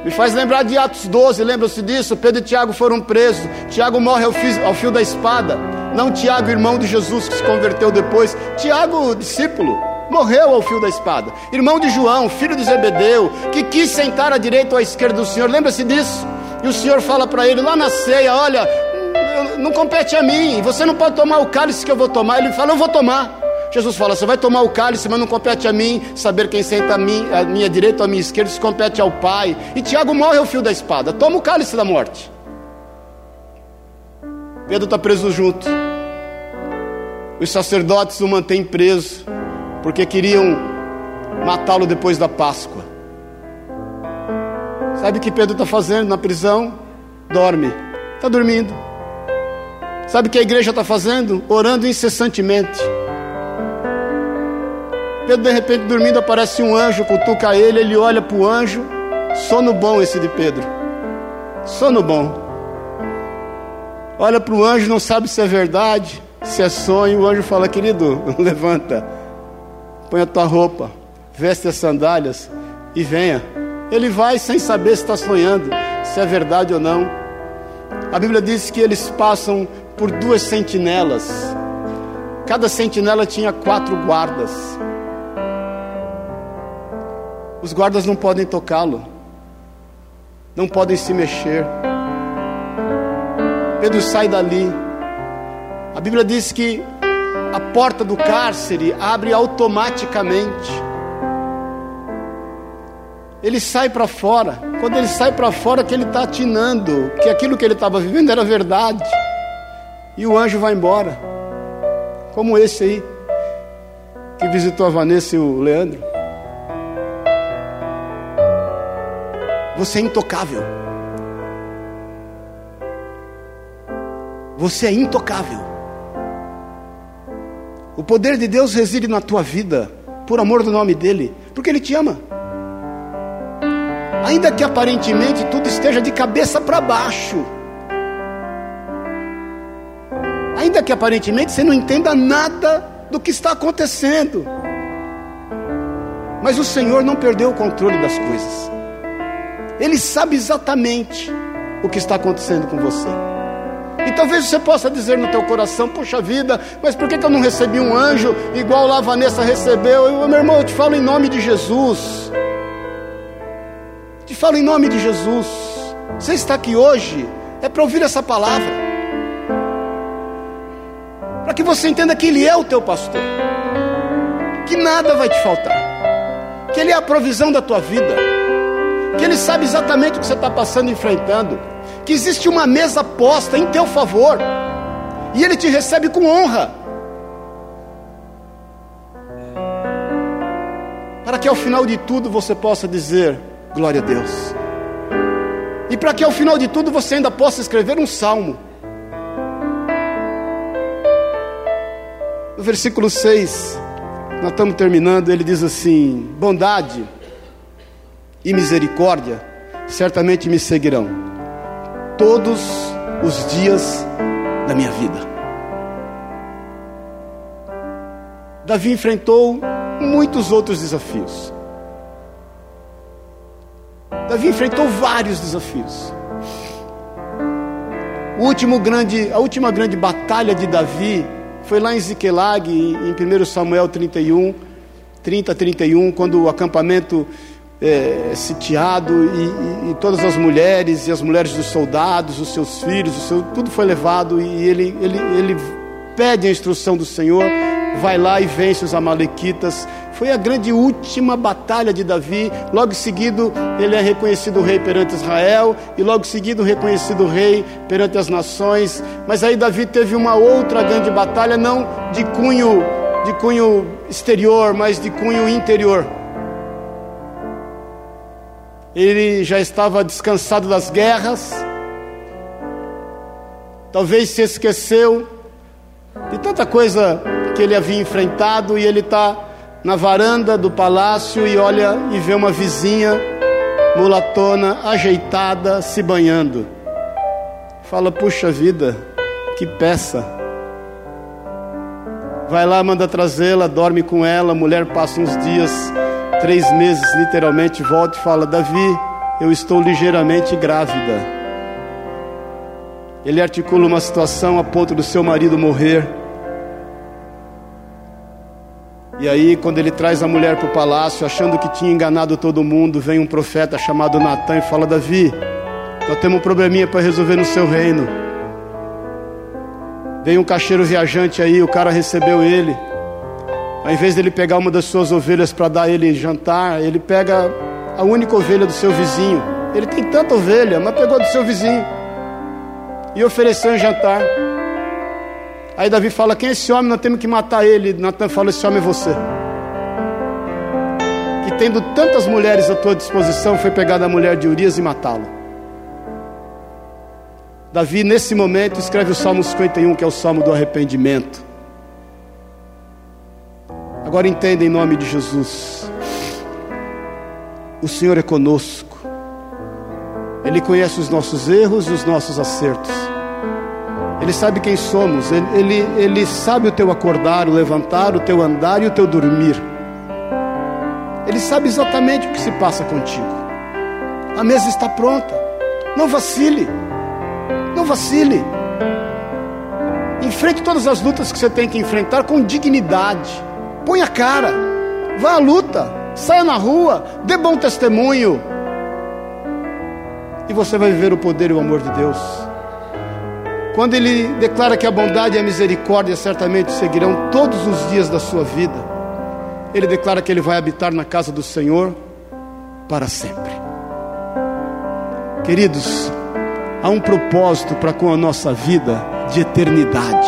Me faz lembrar de Atos 12, lembram-se disso? Pedro e Tiago foram presos. Tiago morre ao fio, ao fio da espada. Não Tiago, irmão de Jesus, que se converteu depois. Tiago, discípulo, morreu ao fio da espada. Irmão de João, filho de Zebedeu, que quis sentar à direita ou à esquerda do Senhor. Lembra-se disso? E o Senhor fala para ele lá na ceia: Olha, não compete a mim, você não pode tomar o cálice que eu vou tomar. Ele fala: Eu vou tomar. Jesus fala: Você vai tomar o cálice, mas não compete a mim saber quem senta a, mim, a minha direita ou a minha esquerda, isso compete ao Pai. E Tiago morre ao fio da espada, toma o cálice da morte. Pedro está preso junto. Os sacerdotes o mantêm preso, porque queriam matá-lo depois da Páscoa. Sabe o que Pedro está fazendo na prisão? Dorme, está dormindo. Sabe o que a igreja está fazendo? Orando incessantemente. Pedro, de repente, dormindo, aparece um anjo, cutuca ele, ele olha para o anjo. Sono bom esse de Pedro. Sono bom. Olha para o anjo, não sabe se é verdade, se é sonho. O anjo fala: Querido, levanta, põe a tua roupa, veste as sandálias e venha. Ele vai sem saber se está sonhando, se é verdade ou não. A Bíblia diz que eles passam por duas sentinelas. Cada sentinela tinha quatro guardas. Os guardas não podem tocá-lo, não podem se mexer. Pedro sai dali. A Bíblia diz que a porta do cárcere abre automaticamente. Ele sai para fora. Quando ele sai para fora, que ele está atinando que aquilo que ele estava vivendo era verdade. E o anjo vai embora. Como esse aí, que visitou a Vanessa e o Leandro. Você é intocável. Você é intocável. O poder de Deus reside na tua vida, por amor do nome dEle, porque Ele te ama. Ainda que aparentemente tudo esteja de cabeça para baixo, ainda que aparentemente você não entenda nada do que está acontecendo, mas o Senhor não perdeu o controle das coisas. Ele sabe exatamente o que está acontecendo com você. E talvez você possa dizer no teu coração, puxa vida, mas por que, que eu não recebi um anjo igual lá a Vanessa recebeu? Eu, meu irmão, eu te falo em nome de Jesus. Falo em nome de Jesus. Você está aqui hoje é para ouvir essa palavra. Para que você entenda que Ele é o teu pastor. Que nada vai te faltar. Que Ele é a provisão da tua vida que Ele sabe exatamente o que você está passando e enfrentando, que existe uma mesa posta em teu favor, e Ele te recebe com honra, para que ao final de tudo você possa dizer: Glória a Deus, e para que ao final de tudo você ainda possa escrever um salmo. No versículo 6, nós estamos terminando, ele diz assim: Bondade e misericórdia certamente me seguirão todos os dias da minha vida. Davi enfrentou muitos outros desafios. Davi enfrentou vários desafios. O último grande, a última grande batalha de Davi foi lá em Ziquelag, em 1 Samuel 31, 30, 31, quando o acampamento é, sitiado e, e, e, todas as mulheres e as mulheres dos soldados, os seus filhos, seu, tudo foi levado e ele, ele, ele pede a instrução do Senhor, vai lá e vence os amalequitas. Foi a grande última batalha de Davi. Logo seguido, ele é reconhecido rei perante Israel e logo seguido reconhecido rei perante as nações. Mas aí Davi teve uma outra grande batalha, não de cunho de cunho exterior, mas de cunho interior ele já estava descansado das guerras, talvez se esqueceu de tanta coisa que ele havia enfrentado e ele está na varanda do palácio e olha e vê uma vizinha mulatona ajeitada se banhando. Fala, puxa vida, que peça. Vai lá, manda trazê-la, dorme com ela, a mulher passa uns dias três meses, literalmente, volta e fala: Davi, eu estou ligeiramente grávida. Ele articula uma situação a ponto do seu marido morrer. E aí, quando ele traz a mulher para o palácio, achando que tinha enganado todo mundo, vem um profeta chamado Natan e fala: Davi, nós temos um probleminha para resolver no seu reino. Vem um caixeiro viajante aí, o cara recebeu ele. Ao invés dele pegar uma das suas ovelhas para dar ele jantar, ele pega a única ovelha do seu vizinho. Ele tem tanta ovelha, mas pegou do seu vizinho e ofereceu um jantar. Aí Davi fala: Quem é esse homem? Nós temos que matar ele. Natan fala: Esse homem é você. Que tendo tantas mulheres à tua disposição, foi pegar a mulher de Urias e matá-lo. Davi, nesse momento, escreve o Salmo 51, que é o Salmo do arrependimento. Agora entenda em nome de Jesus. O Senhor é conosco. Ele conhece os nossos erros e os nossos acertos. Ele sabe quem somos. Ele, ele, ele sabe o teu acordar, o levantar, o teu andar e o teu dormir. Ele sabe exatamente o que se passa contigo. A mesa está pronta. Não vacile. Não vacile. Enfrente todas as lutas que você tem que enfrentar com dignidade põe a cara, vá à luta, saia na rua, dê bom testemunho. E você vai viver o poder e o amor de Deus. Quando ele declara que a bondade e a misericórdia certamente seguirão todos os dias da sua vida, ele declara que ele vai habitar na casa do Senhor para sempre. Queridos, há um propósito para com a nossa vida de eternidade.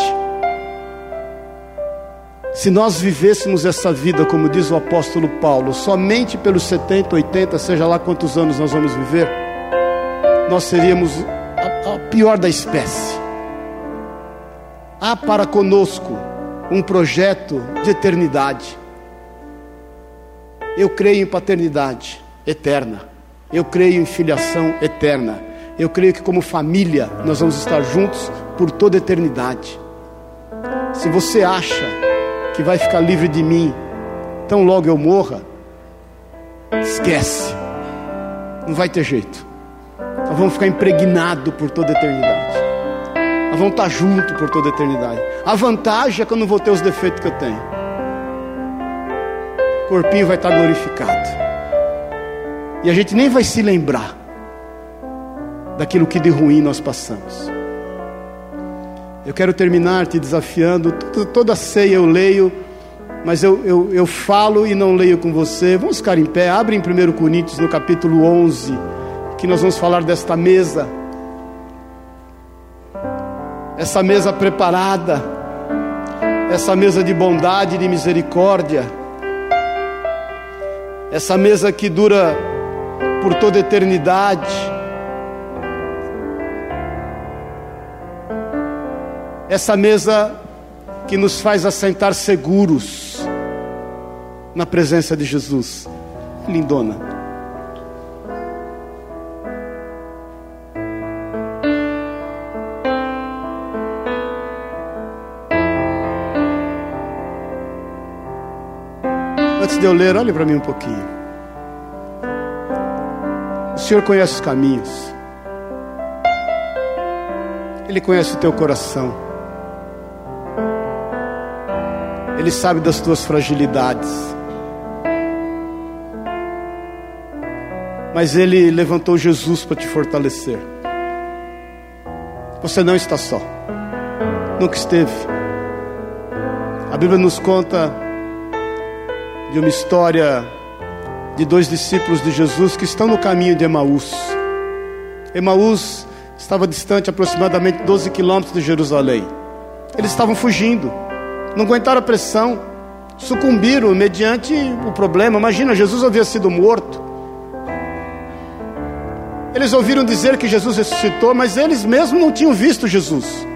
Se nós vivêssemos essa vida, como diz o apóstolo Paulo, somente pelos 70, 80, seja lá quantos anos nós vamos viver, nós seríamos a, a pior da espécie. Há para conosco um projeto de eternidade. Eu creio em paternidade eterna. Eu creio em filiação eterna. Eu creio que, como família, nós vamos estar juntos por toda a eternidade. Se você acha que vai ficar livre de mim, tão logo eu morra, esquece, não vai ter jeito. Nós vamos ficar impregnados por toda a eternidade. Vamos estar juntos por toda a eternidade. A vantagem é que eu não vou ter os defeitos que eu tenho. O corpinho vai estar glorificado. E a gente nem vai se lembrar daquilo que de ruim nós passamos. Eu quero terminar te desafiando. Toda ceia eu leio, mas eu, eu, eu falo e não leio com você. Vamos ficar em pé. Abre em 1 Coríntios, no capítulo 11, que nós vamos falar desta mesa. Essa mesa preparada, essa mesa de bondade de misericórdia, essa mesa que dura por toda eternidade essa mesa que nos faz assentar seguros na presença de Jesus. Lindona. Antes de eu ler, olhe para mim um pouquinho. O Senhor conhece os caminhos. Ele conhece o teu coração. Ele sabe das tuas fragilidades. Mas Ele levantou Jesus para te fortalecer. Você não está só. Nunca esteve. A Bíblia nos conta de uma história de dois discípulos de Jesus que estão no caminho de Emaús. Emaús estava distante aproximadamente 12 quilômetros de Jerusalém. Eles estavam fugindo, não aguentaram a pressão, sucumbiram mediante o problema. Imagina, Jesus havia sido morto. Eles ouviram dizer que Jesus ressuscitou, mas eles mesmos não tinham visto Jesus.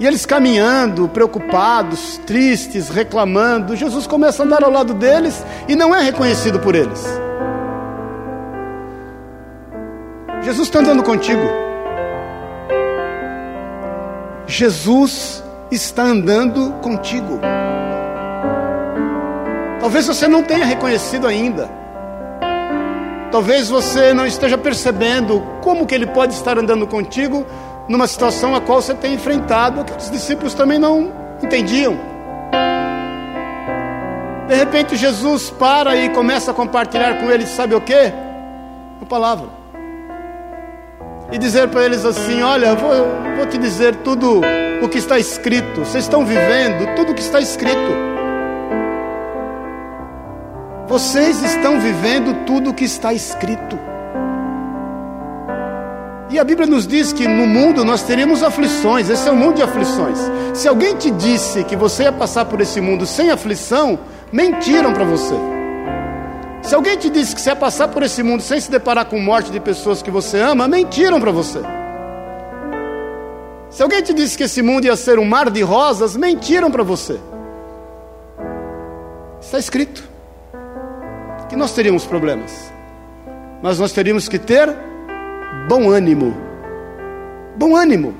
E eles caminhando, preocupados, tristes, reclamando, Jesus começa a andar ao lado deles e não é reconhecido por eles. Jesus está andando contigo. Jesus está andando contigo. Talvez você não tenha reconhecido ainda. Talvez você não esteja percebendo como que ele pode estar andando contigo numa situação a qual você tem enfrentado, que os discípulos também não entendiam. De repente Jesus para e começa a compartilhar com eles, sabe o que? A palavra. E dizer para eles assim: Olha, vou, vou te dizer tudo o que está escrito. Vocês estão vivendo tudo o que está escrito. Vocês estão vivendo tudo o que está escrito. E a Bíblia nos diz que no mundo nós teremos aflições, esse é um mundo de aflições. Se alguém te disse que você ia passar por esse mundo sem aflição, mentiram para você. Se alguém te disse que você ia passar por esse mundo sem se deparar com morte de pessoas que você ama, mentiram para você. Se alguém te disse que esse mundo ia ser um mar de rosas, mentiram para você. Está escrito que nós teríamos problemas, mas nós teríamos que ter bom ânimo. Bom ânimo.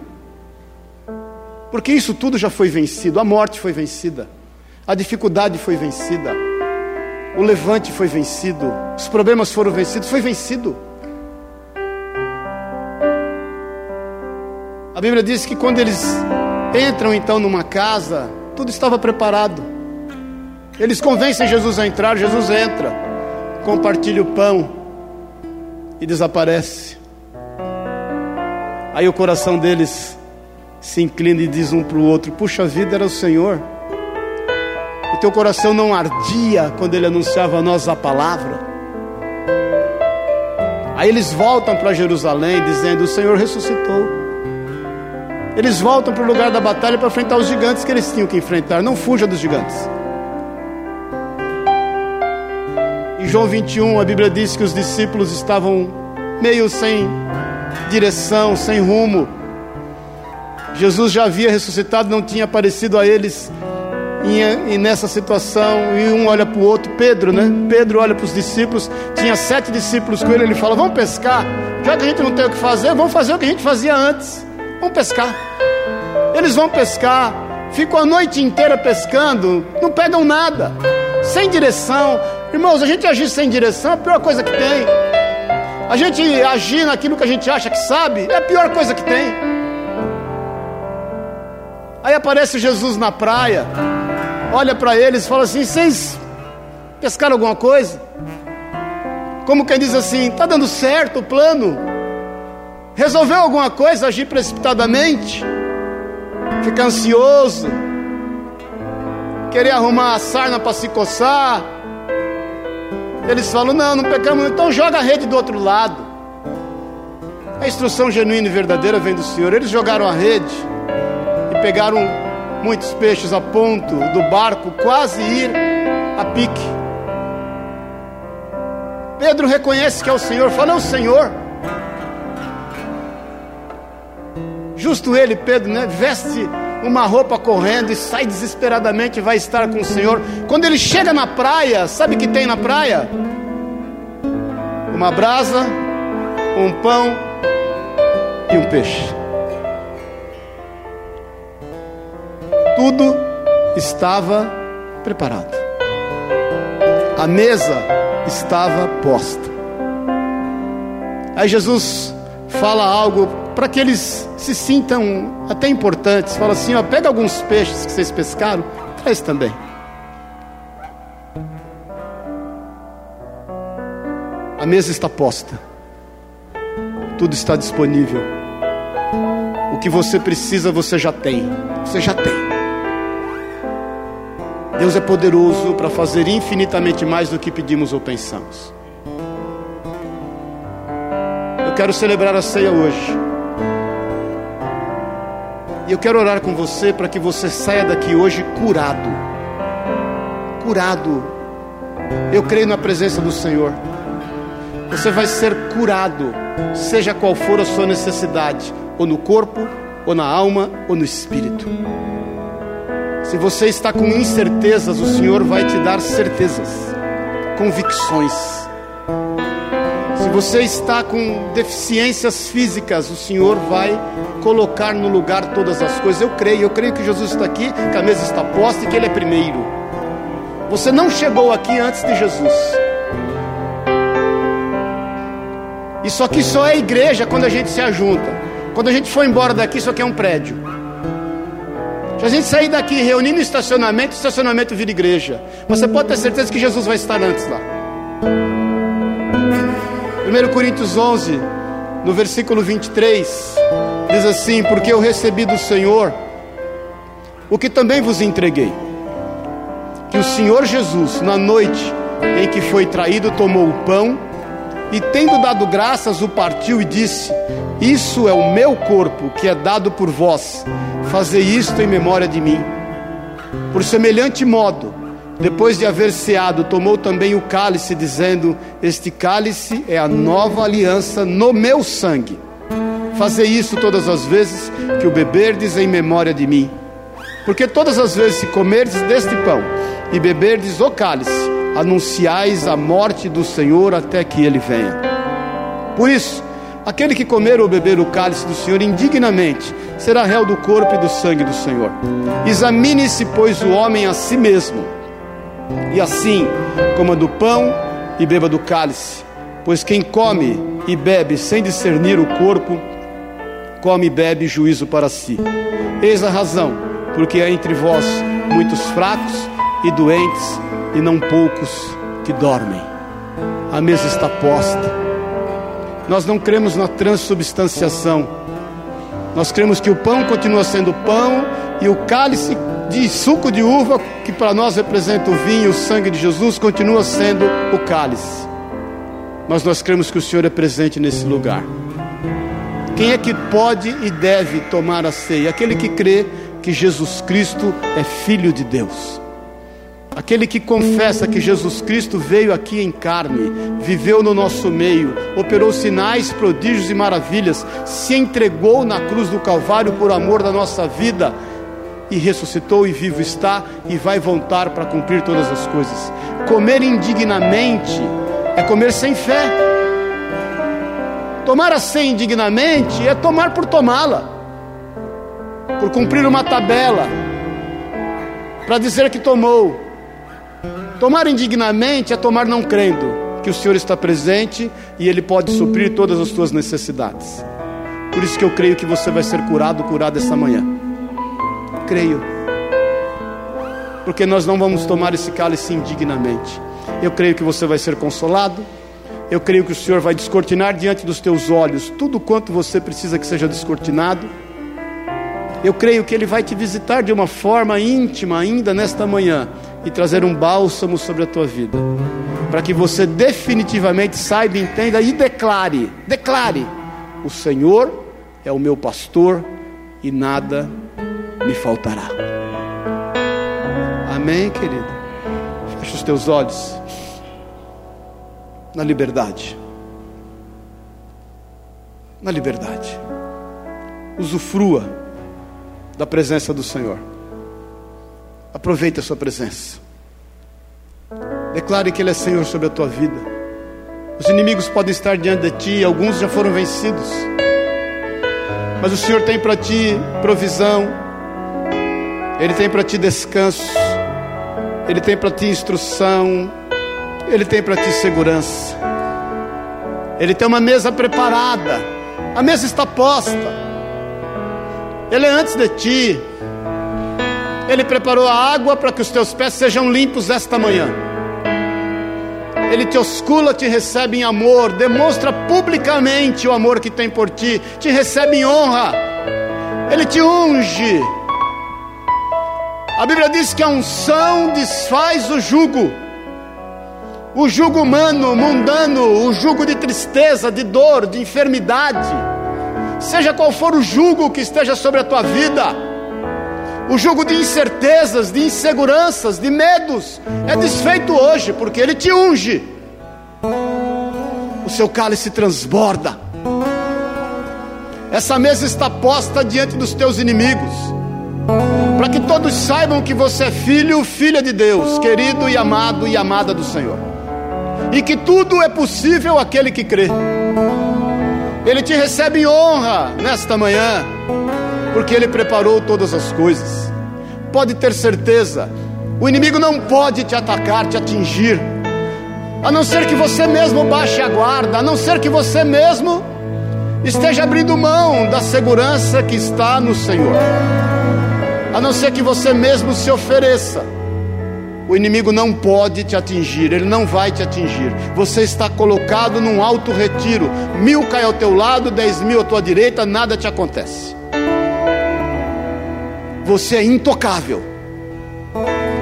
Porque isso tudo já foi vencido. A morte foi vencida. A dificuldade foi vencida. O levante foi vencido. Os problemas foram vencidos. Foi vencido. A Bíblia diz que quando eles entram então numa casa, tudo estava preparado. Eles convencem Jesus a entrar, Jesus entra, compartilha o pão e desaparece. Aí o coração deles se inclina e diz um para o outro: Puxa vida, era o Senhor. O teu coração não ardia quando ele anunciava a nós a palavra. Aí eles voltam para Jerusalém dizendo: O Senhor ressuscitou. Eles voltam para o lugar da batalha para enfrentar os gigantes que eles tinham que enfrentar. Não fuja dos gigantes. Em João 21, a Bíblia diz que os discípulos estavam meio sem direção, sem rumo. Jesus já havia ressuscitado, não tinha aparecido a eles e, nessa situação, e um olha para o outro, Pedro, né? Pedro olha para os discípulos, tinha sete discípulos com ele, ele fala: Vamos pescar, já que a gente não tem o que fazer, vamos fazer o que a gente fazia antes, vamos pescar. Eles vão pescar, ficam a noite inteira pescando, não pegam nada, sem direção. Irmãos, a gente agir sem direção é a pior coisa que tem. A gente agir naquilo que a gente acha que sabe é a pior coisa que tem. Aí aparece Jesus na praia, olha para eles e fala assim: Vocês pescaram alguma coisa? Como quem diz assim: Está dando certo o plano? Resolveu alguma coisa agir precipitadamente? Ficar ansioso? Querer arrumar a sarna para se coçar? Eles falam: não, não pecamos, então joga a rede do outro lado. A instrução genuína e verdadeira vem do Senhor. Eles jogaram a rede e pegaram muitos peixes a ponto do barco quase ir a pique. Pedro reconhece que é o Senhor, fala: é o Senhor. Justo ele, Pedro, né? Veste uma roupa correndo e sai desesperadamente vai estar com o Senhor. Quando ele chega na praia, sabe o que tem na praia? Uma brasa, um pão e um peixe. Tudo estava preparado. mesa estava posta. Aí Jesus fala algo para que eles se sintam até importantes. Fala assim: ó, pega alguns peixes que vocês pescaram, traz também. A mesa está posta, tudo está disponível. O que você precisa, você já tem. Você já tem. Deus é poderoso para fazer infinitamente mais do que pedimos ou pensamos. Eu quero celebrar a ceia hoje. E eu quero orar com você para que você saia daqui hoje curado. Curado. Eu creio na presença do Senhor. Você vai ser curado, seja qual for a sua necessidade, ou no corpo, ou na alma, ou no espírito. Se você está com incertezas, o Senhor vai te dar certezas, convicções. Se você está com deficiências físicas, o Senhor vai colocar no lugar todas as coisas. Eu creio, eu creio que Jesus está aqui, que a mesa está posta e que Ele é primeiro. Você não chegou aqui antes de Jesus. Isso aqui só é igreja quando a gente se ajunta. Quando a gente for embora daqui, isso aqui é um prédio. Se a gente sair daqui reunir no estacionamento, o estacionamento vira igreja. Você pode ter certeza que Jesus vai estar antes lá. 1 Coríntios 11, no versículo 23, diz assim: Porque eu recebi do Senhor o que também vos entreguei. Que o Senhor Jesus, na noite em que foi traído, tomou o pão e, tendo dado graças, o partiu e disse: Isso é o meu corpo que é dado por vós, fazei isto em memória de mim. Por semelhante modo, depois de haver ceado, tomou também o cálice, dizendo: Este cálice é a nova aliança no meu sangue. Fazei isso todas as vezes que o beberdes em memória de mim. Porque todas as vezes que comerdes deste pão e beberdes o cálice, anunciais a morte do Senhor até que ele venha. Por isso, aquele que comer ou beber o cálice do Senhor indignamente será réu do corpo e do sangue do Senhor. Examine-se, pois, o homem a si mesmo, e assim coma do pão e beba do cálice. Pois quem come e bebe sem discernir o corpo, come e bebe juízo para si. Eis a razão, porque há entre vós muitos fracos e doentes e não poucos que dormem. A mesa está posta. Nós não cremos na transubstanciação. Nós cremos que o pão continua sendo pão e o cálice de suco de uva, que para nós representa o vinho o sangue de Jesus, continua sendo o cálice. Mas nós cremos que o Senhor é presente nesse lugar. Quem é que pode e deve tomar a ceia? Aquele que crê que Jesus Cristo é Filho de Deus. Aquele que confessa que Jesus Cristo veio aqui em carne, viveu no nosso meio, operou sinais, prodígios e maravilhas, se entregou na cruz do Calvário por amor da nossa vida e ressuscitou e vivo está e vai voltar para cumprir todas as coisas. Comer indignamente é comer sem fé. Tomar a ceia indignamente é tomar por tomá-la, por cumprir uma tabela, para dizer que tomou. Tomar indignamente é tomar não crendo que o Senhor está presente e Ele pode suprir todas as suas necessidades. Por isso que eu creio que você vai ser curado, curado essa manhã. Creio. Porque nós não vamos tomar esse cálice indignamente. Eu creio que você vai ser consolado. Eu creio que o Senhor vai descortinar diante dos teus olhos tudo quanto você precisa que seja descortinado. Eu creio que Ele vai te visitar de uma forma íntima ainda nesta manhã e trazer um bálsamo sobre a tua vida, para que você definitivamente saiba, entenda e declare: declare, o Senhor é o meu pastor e nada me faltará. Amém, querido? Feche os teus olhos na liberdade. Na liberdade. Usufrua da presença do Senhor. Aproveite a sua presença. Declare que Ele é Senhor sobre a tua vida. Os inimigos podem estar diante de ti, alguns já foram vencidos. Mas o Senhor tem para ti provisão, Ele tem para ti descanso, Ele tem para ti instrução, Ele tem para ti segurança. Ele tem uma mesa preparada. A mesa está posta. Ele é antes de ti. Ele preparou a água para que os teus pés sejam limpos esta manhã. Ele te oscula, te recebe em amor, demonstra publicamente o amor que tem por ti, te recebe em honra, ele te unge. A Bíblia diz que a unção desfaz o jugo, o jugo humano, mundano, o jugo de tristeza, de dor, de enfermidade, seja qual for o jugo que esteja sobre a tua vida, o jugo de incertezas, de inseguranças, de medos, é desfeito hoje, porque Ele te unge, o seu cálice transborda, essa mesa está posta diante dos teus inimigos, para que todos saibam que você é filho, filha de Deus, querido e amado e amada do Senhor, e que tudo é possível aquele que crê. Ele te recebe em honra nesta manhã, porque Ele preparou todas as coisas. Pode ter certeza, o inimigo não pode te atacar, te atingir, a não ser que você mesmo baixe a guarda, a não ser que você mesmo esteja abrindo mão da segurança que está no Senhor, a não ser que você mesmo se ofereça. O inimigo não pode te atingir, ele não vai te atingir. Você está colocado num alto retiro. Mil cai ao teu lado, dez mil à tua direita, nada te acontece. Você é intocável.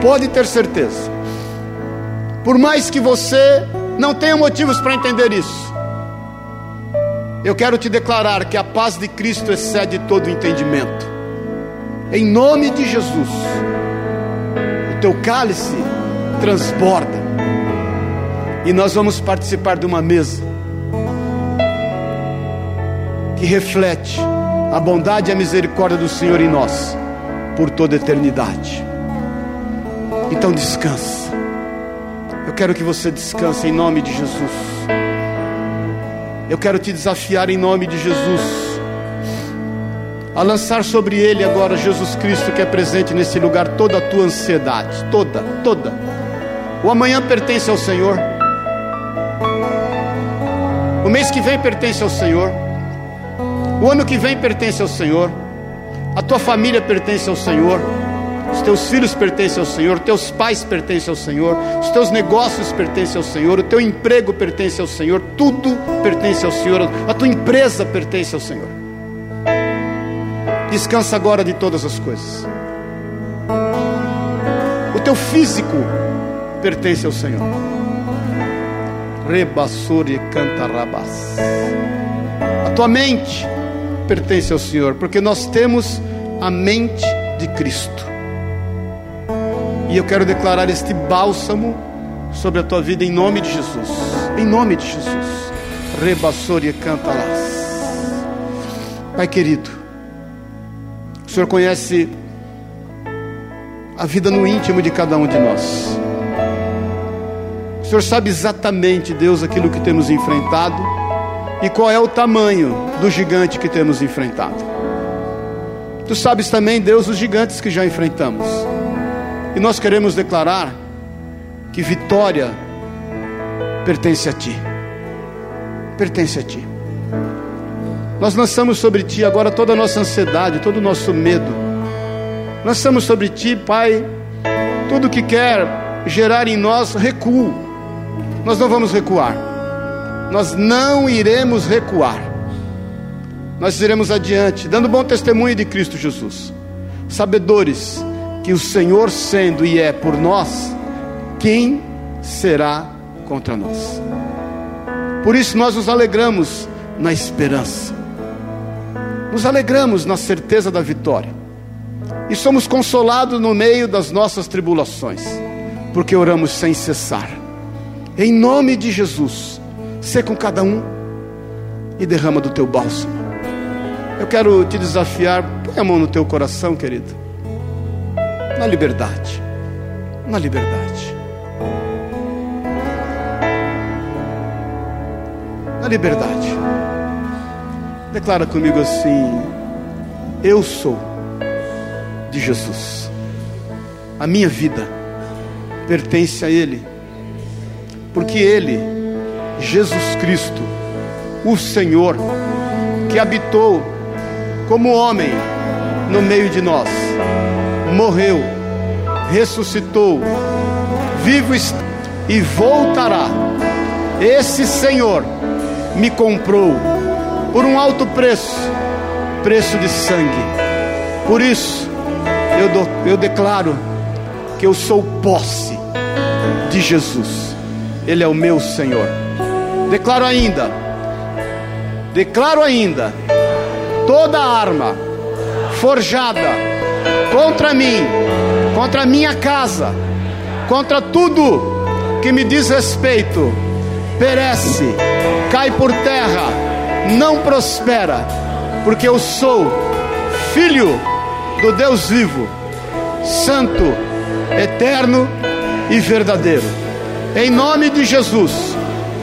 Pode ter certeza. Por mais que você não tenha motivos para entender isso, eu quero te declarar que a paz de Cristo excede todo entendimento. Em nome de Jesus, o teu cálice transborda. E nós vamos participar de uma mesa que reflete a bondade e a misericórdia do Senhor em nós por toda a eternidade. Então descansa. Eu quero que você descanse em nome de Jesus. Eu quero te desafiar em nome de Jesus a lançar sobre ele agora Jesus Cristo que é presente nesse lugar toda a tua ansiedade, toda, toda. O amanhã pertence ao Senhor. O mês que vem pertence ao Senhor. O ano que vem pertence ao Senhor. A tua família pertence ao Senhor. Os teus filhos pertencem ao Senhor, teus pais pertencem ao Senhor, os teus negócios pertencem ao Senhor, o teu emprego pertence ao Senhor, tudo pertence ao Senhor, a tua empresa pertence ao Senhor. Descansa agora de todas as coisas. O teu físico pertence ao Senhor. Rebassore cantarabas. A tua mente pertence ao Senhor, porque nós temos a mente de Cristo. E eu quero declarar este bálsamo sobre a tua vida em nome de Jesus. Em nome de Jesus. Rebassore cantalas. Pai querido, Senhor conhece a vida no íntimo de cada um de nós. O Senhor sabe exatamente, Deus, aquilo que temos enfrentado e qual é o tamanho do gigante que temos enfrentado. Tu sabes também, Deus, os gigantes que já enfrentamos. E nós queremos declarar que vitória pertence a Ti. Pertence a Ti. Nós lançamos sobre Ti agora toda a nossa ansiedade, todo o nosso medo. Lançamos sobre Ti, Pai, tudo que quer gerar em nós recuo. Nós não vamos recuar. Nós não iremos recuar. Nós iremos adiante, dando bom testemunho de Cristo Jesus. Sabedores que o Senhor sendo e é por nós, quem será contra nós? Por isso nós nos alegramos na esperança, nos alegramos na certeza da vitória, e somos consolados no meio das nossas tribulações, porque oramos sem cessar, em nome de Jesus, ser com cada um e derrama do teu bálsamo. Eu quero te desafiar, põe a mão no teu coração, querido na liberdade. Na liberdade. Na liberdade. Declara comigo assim: Eu sou de Jesus. A minha vida pertence a Ele. porque Ele, Jesus Cristo, o Senhor, que habitou como homem no meio de nós, morreu, ressuscitou, vivo está e voltará. Esse Senhor me comprou por um alto preço, preço de sangue. Por isso, eu, do, eu declaro que eu sou posse de Jesus. Ele é o meu Senhor. Declaro ainda, declaro ainda, toda arma forjada contra mim, contra a minha casa, contra tudo que me diz respeito, perece, cai por terra, não prospera, porque eu sou filho do Deus vivo, santo, eterno e verdadeiro. Em nome de Jesus,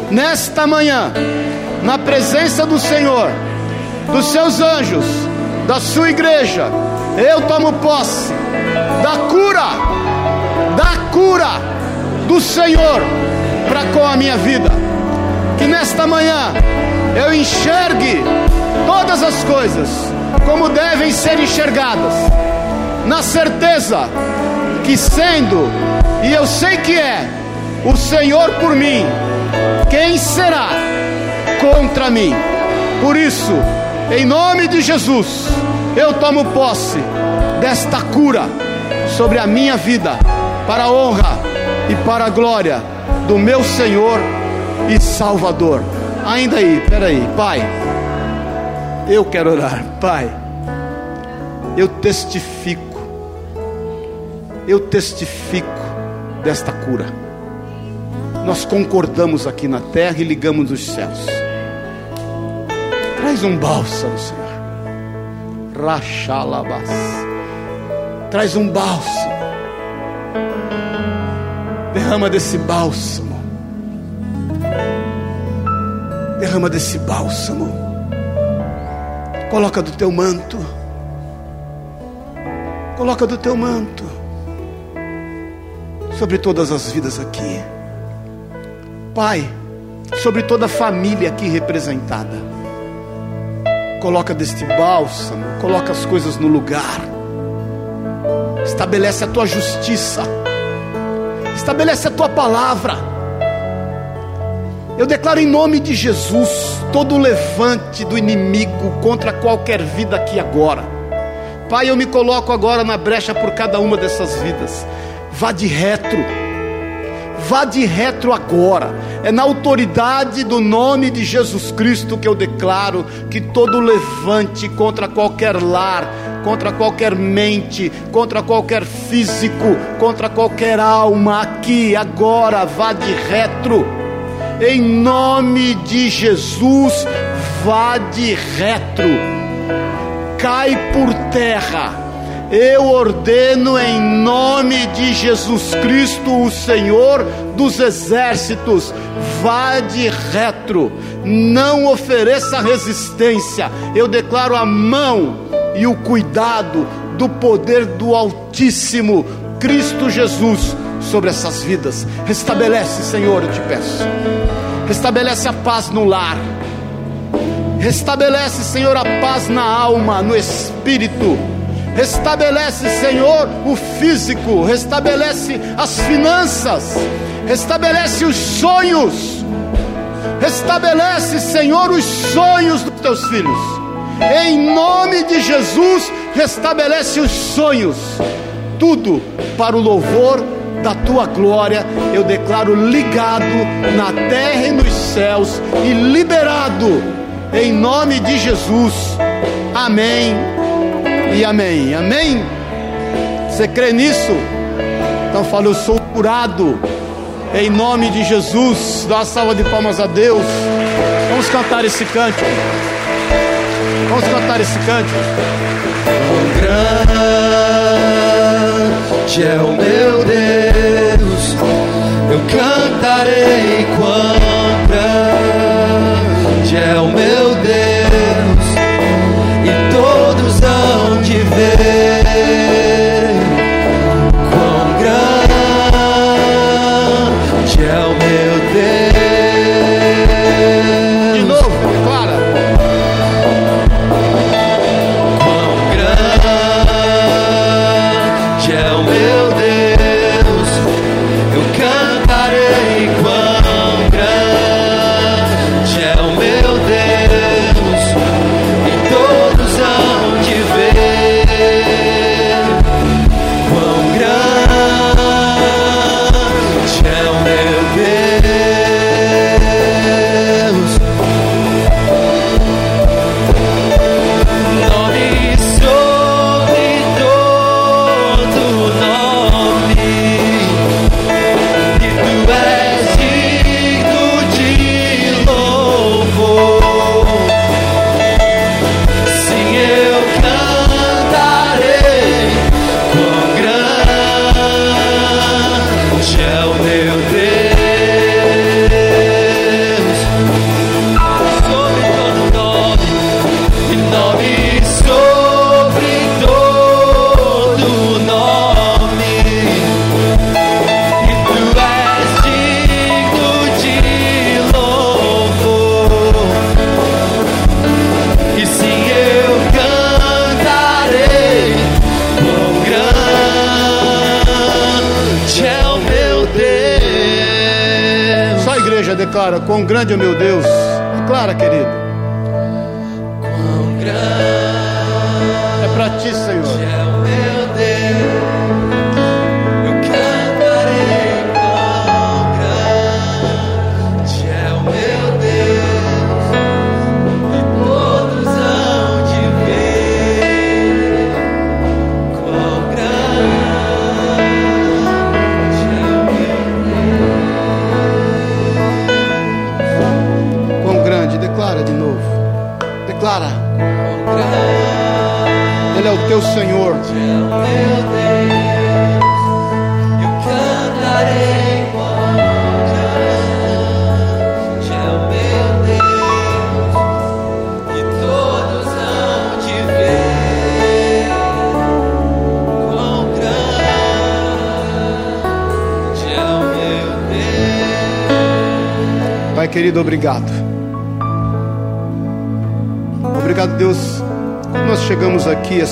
nesta manhã, na presença do Senhor, dos seus anjos, da sua igreja, eu tomo posse da cura, da cura do Senhor para com a minha vida. Que nesta manhã eu enxergue todas as coisas como devem ser enxergadas, na certeza que sendo, e eu sei que é, o Senhor por mim, quem será contra mim? Por isso, em nome de Jesus, eu tomo posse desta cura sobre a minha vida, para a honra e para a glória do meu Senhor e Salvador. Ainda aí, peraí, Pai, eu quero orar, Pai, eu testifico, eu testifico desta cura. Nós concordamos aqui na terra e ligamos nos céus. Traz um bálsamo, Senhor. Rachalabas. Traz um bálsamo Derrama desse bálsamo. Derrama desse bálsamo. Coloca do teu manto. Coloca do teu manto sobre todas as vidas aqui. Pai, sobre toda a família aqui representada. Coloca deste bálsamo, coloca as coisas no lugar. Estabelece a tua justiça estabelece a tua palavra. Eu declaro em nome de Jesus todo levante do inimigo contra qualquer vida aqui agora. Pai, eu me coloco agora na brecha por cada uma dessas vidas. Vá de retro. Vá de retro agora. É na autoridade do nome de Jesus Cristo que eu declaro que todo levante contra qualquer lar, contra qualquer mente, contra qualquer físico, contra qualquer alma, aqui, agora, vá de retro, em nome de Jesus, vá de retro, cai por terra. Eu ordeno em nome de Jesus Cristo, o Senhor dos exércitos, vá de retro, não ofereça resistência. Eu declaro a mão e o cuidado do poder do Altíssimo, Cristo Jesus, sobre essas vidas. Restabelece, Senhor, eu te peço. Restabelece a paz no lar. Restabelece, Senhor, a paz na alma, no espírito. Restabelece, Senhor, o físico. Restabelece as finanças. Restabelece os sonhos. Restabelece, Senhor, os sonhos dos teus filhos em nome de Jesus, restabelece os sonhos, tudo para o louvor da tua glória. Eu declaro ligado na terra e nos céus e liberado em nome de Jesus. Amém e amém. Amém. Você crê nisso? Então fala, eu sou curado. Em nome de Jesus, dá uma salva de palmas a Deus. Vamos cantar esse cântico. Vamos cantar esse cântico. Grande é o meu Deus, eu cantarei quão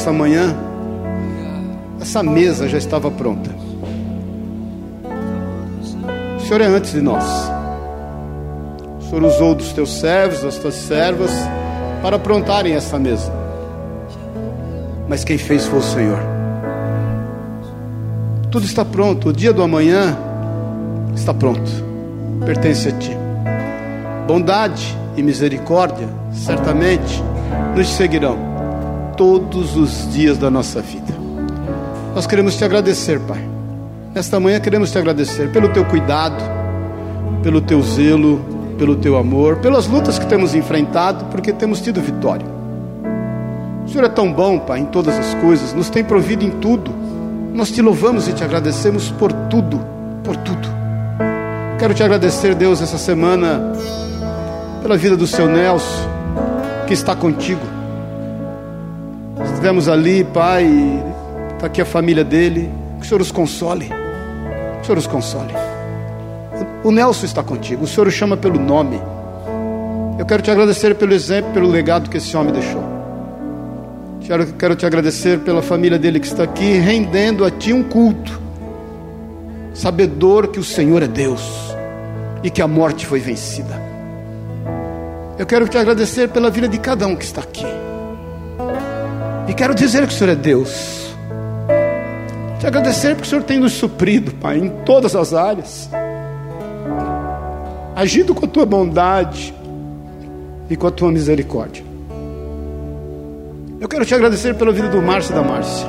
esta manhã, essa mesa já estava pronta. O Senhor é antes de nós. O Senhor usou dos teus servos, das tuas servas, para aprontarem essa mesa. Mas quem fez foi o Senhor. Tudo está pronto. O dia do amanhã está pronto. Pertence a ti. Bondade e misericórdia certamente nos seguirão todos os dias da nossa vida. Nós queremos te agradecer, Pai. Nesta manhã queremos te agradecer pelo teu cuidado, pelo teu zelo, pelo teu amor, pelas lutas que temos enfrentado, porque temos tido vitória. O Senhor é tão bom, Pai, em todas as coisas, nos tem provido em tudo. Nós te louvamos e te agradecemos por tudo, por tudo. Quero te agradecer, Deus, essa semana pela vida do seu Nelson, que está contigo. Estivemos ali, Pai, está aqui a família dele. Que o Senhor os console. Que o Senhor os console. O Nelson está contigo, o Senhor o chama pelo nome. Eu quero te agradecer pelo exemplo, pelo legado que esse homem deixou. Quero, quero te agradecer pela família dele que está aqui, rendendo a ti um culto, sabedor que o Senhor é Deus e que a morte foi vencida. Eu quero te agradecer pela vida de cada um que está aqui. E quero dizer que o Senhor é Deus. Te agradecer porque o Senhor tem nos suprido, Pai, em todas as áreas. Agindo com a tua bondade e com a tua misericórdia. Eu quero te agradecer pela vida do Márcio e da Márcia.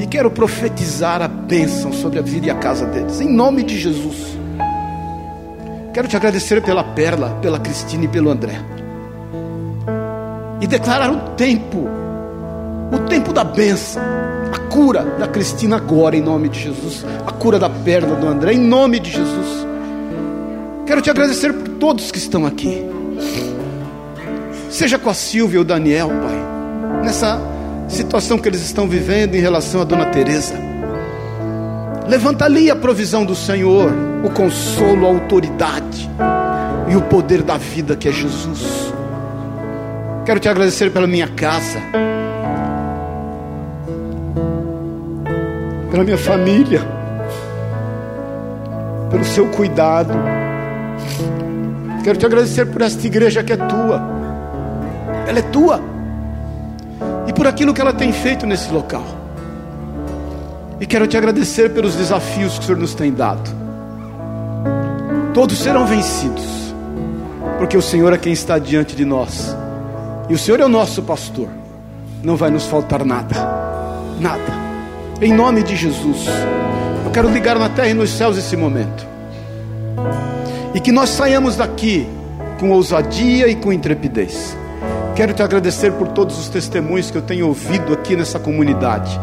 E quero profetizar a bênção sobre a vida e a casa deles, em nome de Jesus. Quero te agradecer pela Perla, pela Cristina e pelo André. E declarar o tempo, o tempo da bênção, a cura da Cristina agora, em nome de Jesus. A cura da Perla, do André, em nome de Jesus. Quero te agradecer por todos que estão aqui. Seja com a Silvia ou o Daniel, Pai, nessa situação que eles estão vivendo em relação à Dona Teresa. Levanta ali a provisão do Senhor, o consolo, a autoridade e o poder da vida que é Jesus. Quero te agradecer pela minha casa, pela minha família, pelo seu cuidado. Quero te agradecer por esta igreja que é tua, ela é tua, e por aquilo que ela tem feito nesse local. E quero te agradecer pelos desafios que o Senhor nos tem dado. Todos serão vencidos, porque o Senhor é quem está diante de nós, e o Senhor é o nosso pastor, não vai nos faltar nada, nada. Em nome de Jesus, eu quero ligar na terra e nos céus esse momento, e que nós saiamos daqui com ousadia e com intrepidez. Quero te agradecer por todos os testemunhos que eu tenho ouvido aqui nessa comunidade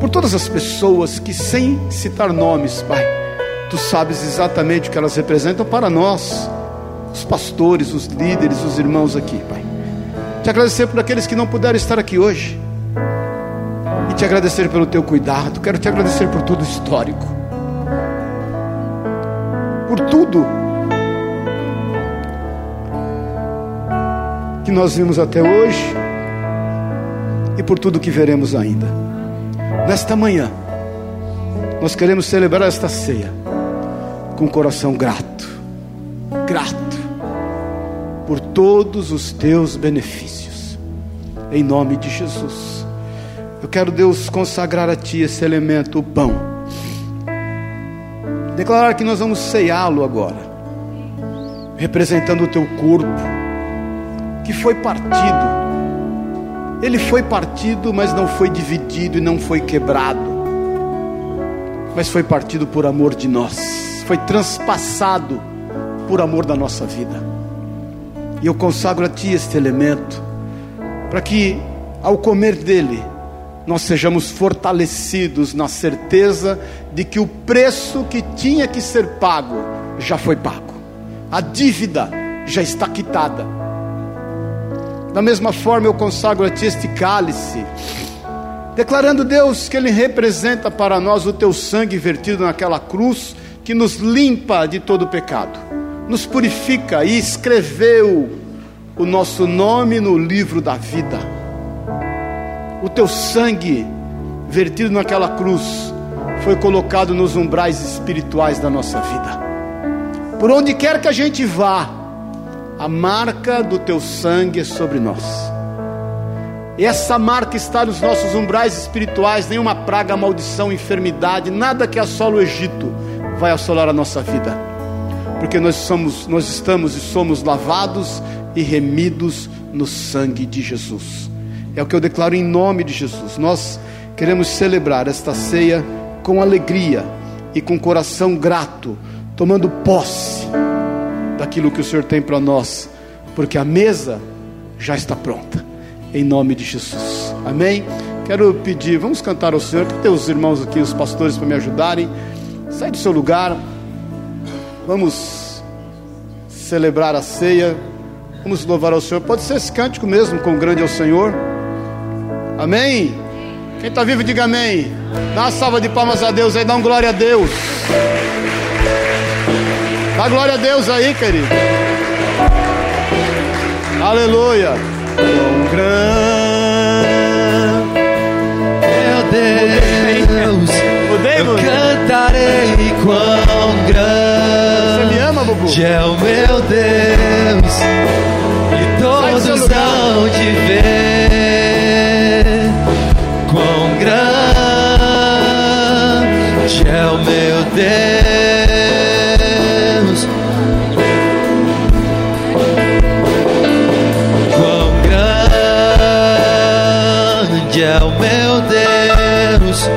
por todas as pessoas que, sem citar nomes, Pai, Tu sabes exatamente o que elas representam para nós, os pastores, os líderes, os irmãos aqui, Pai. Te agradecer por aqueles que não puderam estar aqui hoje, te agradecer pelo Teu cuidado, quero te agradecer por tudo histórico, por tudo que nós vimos até hoje e por tudo que veremos ainda. Nesta manhã, nós queremos celebrar esta ceia com o coração grato, grato por todos os teus benefícios. Em nome de Jesus. Eu quero, Deus, consagrar a Ti esse elemento, o pão. Declarar que nós vamos ceiá-lo agora, representando o Teu corpo, que foi partido. Ele foi partido, mas não foi dividido e não foi quebrado, mas foi partido por amor de nós, foi transpassado por amor da nossa vida. E eu consagro a Ti este elemento, para que ao comer dele, nós sejamos fortalecidos na certeza de que o preço que tinha que ser pago já foi pago, a dívida já está quitada. Da mesma forma, eu consagro a Ti este cálice, declarando, Deus, que Ele representa para nós o Teu sangue vertido naquela cruz, que nos limpa de todo pecado, nos purifica e escreveu o nosso nome no livro da vida o teu sangue vertido naquela cruz foi colocado nos umbrais espirituais da nossa vida. Por onde quer que a gente vá, a marca do teu sangue é sobre nós. E essa marca está nos nossos umbrais espirituais, nenhuma praga, maldição, enfermidade, nada que assola o Egito vai assolar a nossa vida. Porque nós somos, nós estamos e somos lavados e remidos no sangue de Jesus. É o que eu declaro em nome de Jesus. Nós queremos celebrar esta ceia com alegria e com coração grato, tomando posse daquilo que o Senhor tem para nós, porque a mesa já está pronta. Em nome de Jesus. Amém. Quero pedir, vamos cantar ao Senhor, tem os irmãos aqui, os pastores para me ajudarem. Sai do seu lugar. Vamos celebrar a ceia. Vamos louvar ao Senhor. Pode ser esse cântico mesmo, com grande ao Senhor. Amém? Quem está vivo, diga amém. Dá uma salva de palmas a Deus aí, dá um glória a Deus. Dá glória a Deus aí, querido. Aleluia. Quão grande, meu Deus, eu cantarei quão Você grande me ama, Bubu? é o meu Deus, e todos hão de ver Deus. Quão grande é o meu Deus,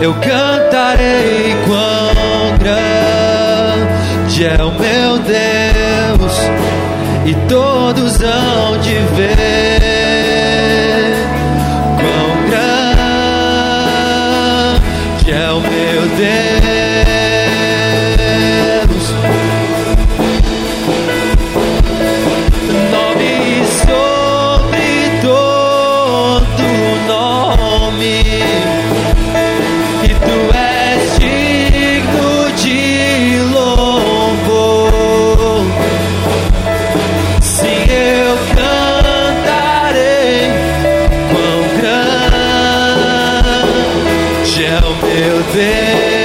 eu cantarei quão grande é o meu Deus, e todos hão de ver meu Deus.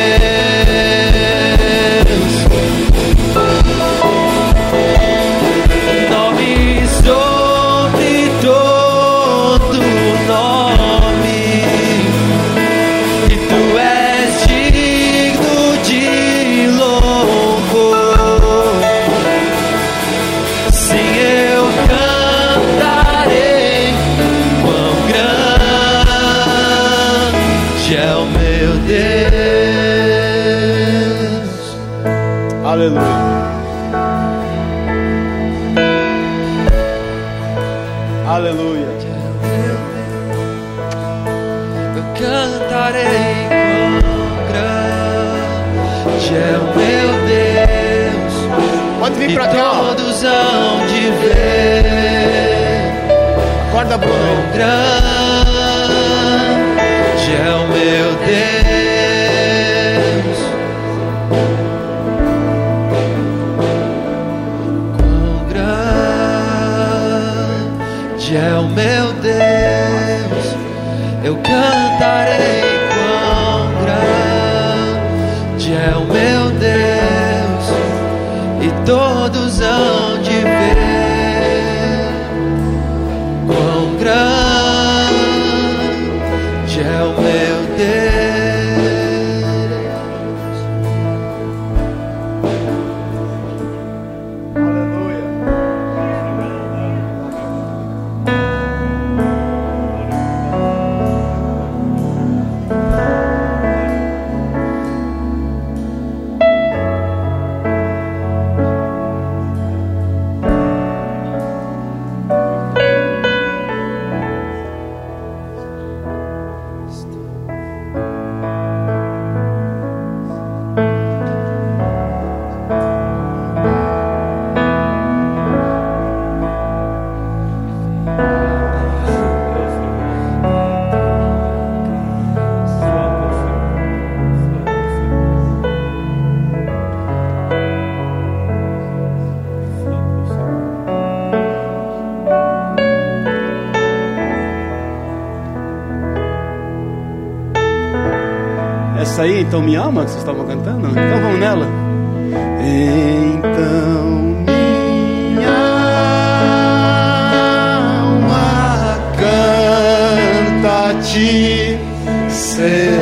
Hão de ver Acorda, Bruno. grande é o meu Deus. Quão grande é o meu Deus, eu cantarei aí, então me ama, que vocês estavam cantando? Então vamos nela. Então minha alma canta a ti, Senhor.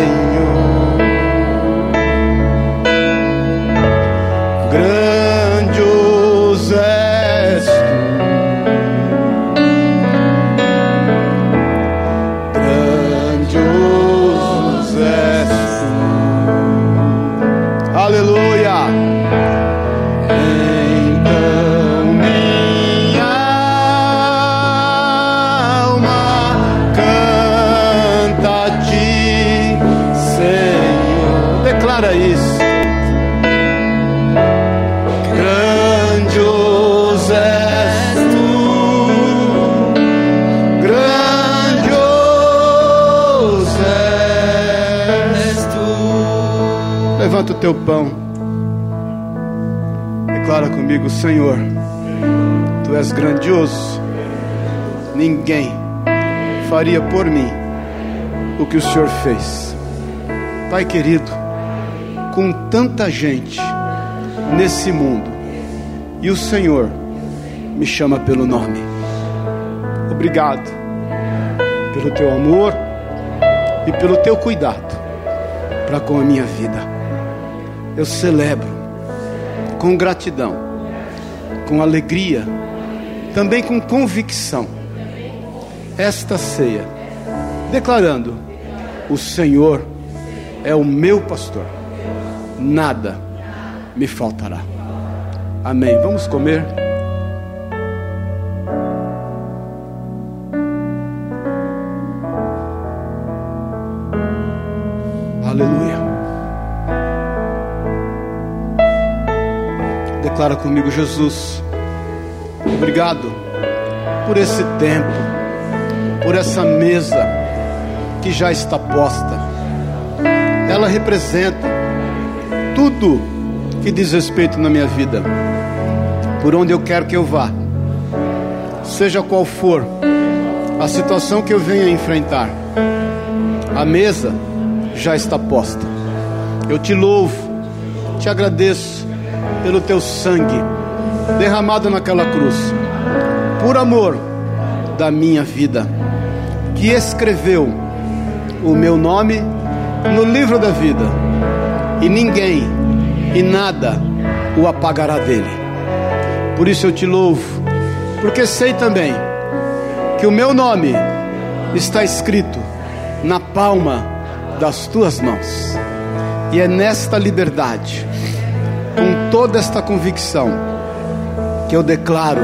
Levanta o teu pão. Declara comigo, Senhor, tu és grandioso. Ninguém faria por mim o que o Senhor fez. Pai querido, com tanta gente nesse mundo, e o Senhor me chama pelo nome. Obrigado pelo teu amor e pelo teu cuidado para com a minha vida eu celebro com gratidão, com alegria, também com convicção, esta ceia, declarando: O Senhor é o meu pastor, nada me faltará. Amém. Vamos comer. Comigo, Jesus. Obrigado por esse tempo, por essa mesa que já está posta. Ela representa tudo que diz respeito na minha vida, por onde eu quero que eu vá, seja qual for a situação que eu venha enfrentar. A mesa já está posta. Eu te louvo, te agradeço pelo teu sangue derramado naquela cruz, por amor da minha vida, que escreveu o meu nome no livro da vida, e ninguém e nada o apagará dele. Por isso eu te louvo, porque sei também que o meu nome está escrito na palma das tuas mãos, e é nesta liberdade toda esta convicção que eu declaro: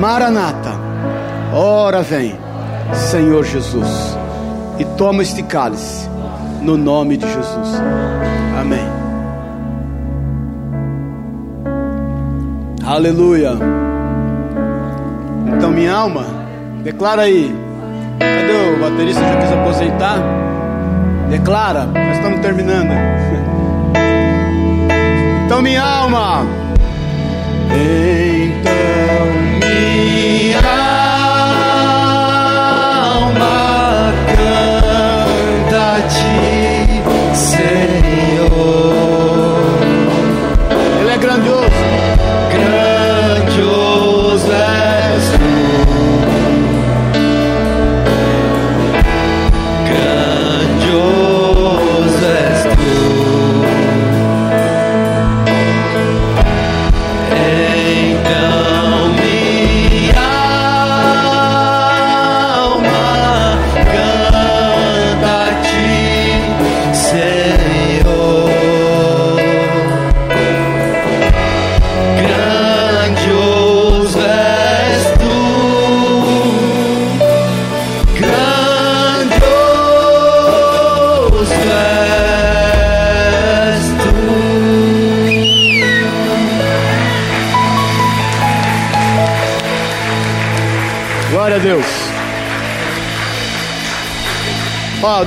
Maranata, ora vem, Senhor Jesus, e toma este cálice, no nome de Jesus. Amém. Aleluia. Então, minha alma, declara aí. Cadê o baterista? Já quis aposentar? Declara, nós estamos terminando. Então, minha alma. Então, minha alma canta a ti, Senhor.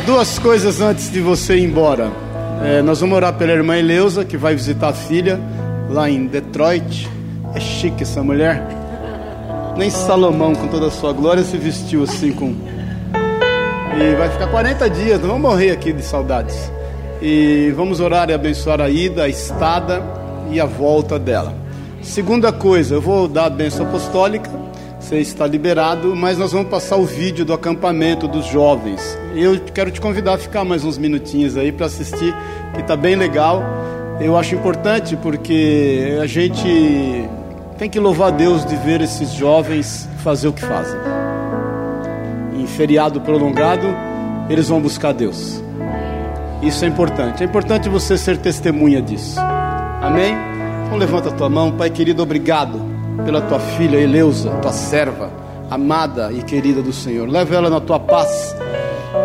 Duas coisas antes de você ir embora. É, nós vamos orar pela irmã Eleusa, que vai visitar a filha lá em Detroit. É chique essa mulher. Nem Salomão, com toda a sua glória, se vestiu assim com. E vai ficar 40 dias, não vamos morrer aqui de saudades. E vamos orar e abençoar a ida, a estada e a volta dela. Segunda coisa, eu vou dar a bênção apostólica, você está liberado, mas nós vamos passar o vídeo do acampamento dos jovens. Eu quero te convidar a ficar mais uns minutinhos aí para assistir, que está bem legal. Eu acho importante porque a gente tem que louvar a Deus de ver esses jovens fazer o que fazem. Em feriado prolongado, eles vão buscar Deus. Isso é importante. É importante você ser testemunha disso. Amém? Então levanta a tua mão, Pai querido, obrigado pela tua filha Eleusa, tua serva, amada e querida do Senhor. Leva ela na tua paz,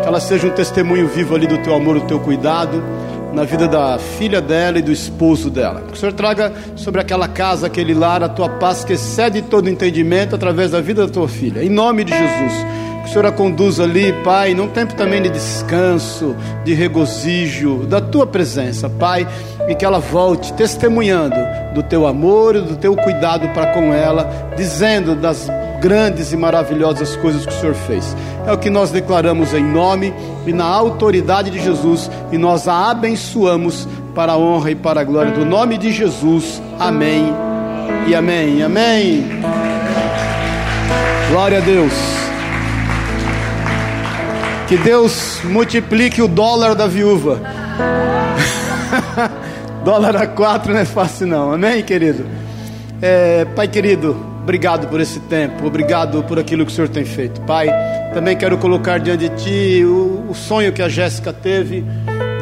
que ela seja um testemunho vivo ali do teu amor, do teu cuidado, na vida da filha dela e do esposo dela. Que o Senhor traga sobre aquela casa, aquele lar, a tua paz que excede todo entendimento através da vida da tua filha. Em nome de Jesus que o Senhor a conduza ali, Pai, num tempo também de descanso, de regozijo, da tua presença, Pai, e que ela volte testemunhando do teu amor e do teu cuidado para com ela, dizendo das grandes e maravilhosas coisas que o Senhor fez. É o que nós declaramos em nome e na autoridade de Jesus e nós a abençoamos para a honra e para a glória do nome de Jesus. Amém. E amém. Amém. Glória a Deus. Que Deus multiplique o dólar da viúva. Dólar a quatro não é fácil não, amém, querido? É, pai querido, obrigado por esse tempo, obrigado por aquilo que o Senhor tem feito. Pai, também quero colocar diante de Ti o, o sonho que a Jéssica teve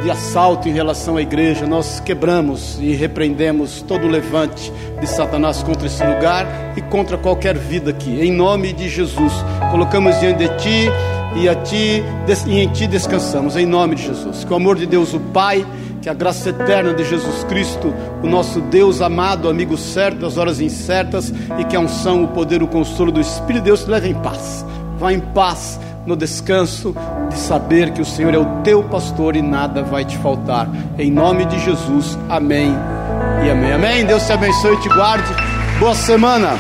de assalto em relação à igreja. Nós quebramos e repreendemos todo o levante de Satanás contra esse lugar e contra qualquer vida aqui. Em nome de Jesus, colocamos diante de Ti e a ti e em ti descansamos, em nome de Jesus. Que o amor de Deus, o Pai, que a graça eterna de Jesus Cristo, o nosso Deus amado, amigo certo das horas incertas, e que a unção, o poder, o consolo do Espírito de Deus te leve em paz. Vá em paz no descanso de saber que o Senhor é o teu pastor e nada vai te faltar. Em nome de Jesus, amém e amém. Amém. Deus te abençoe e te guarde. Boa semana.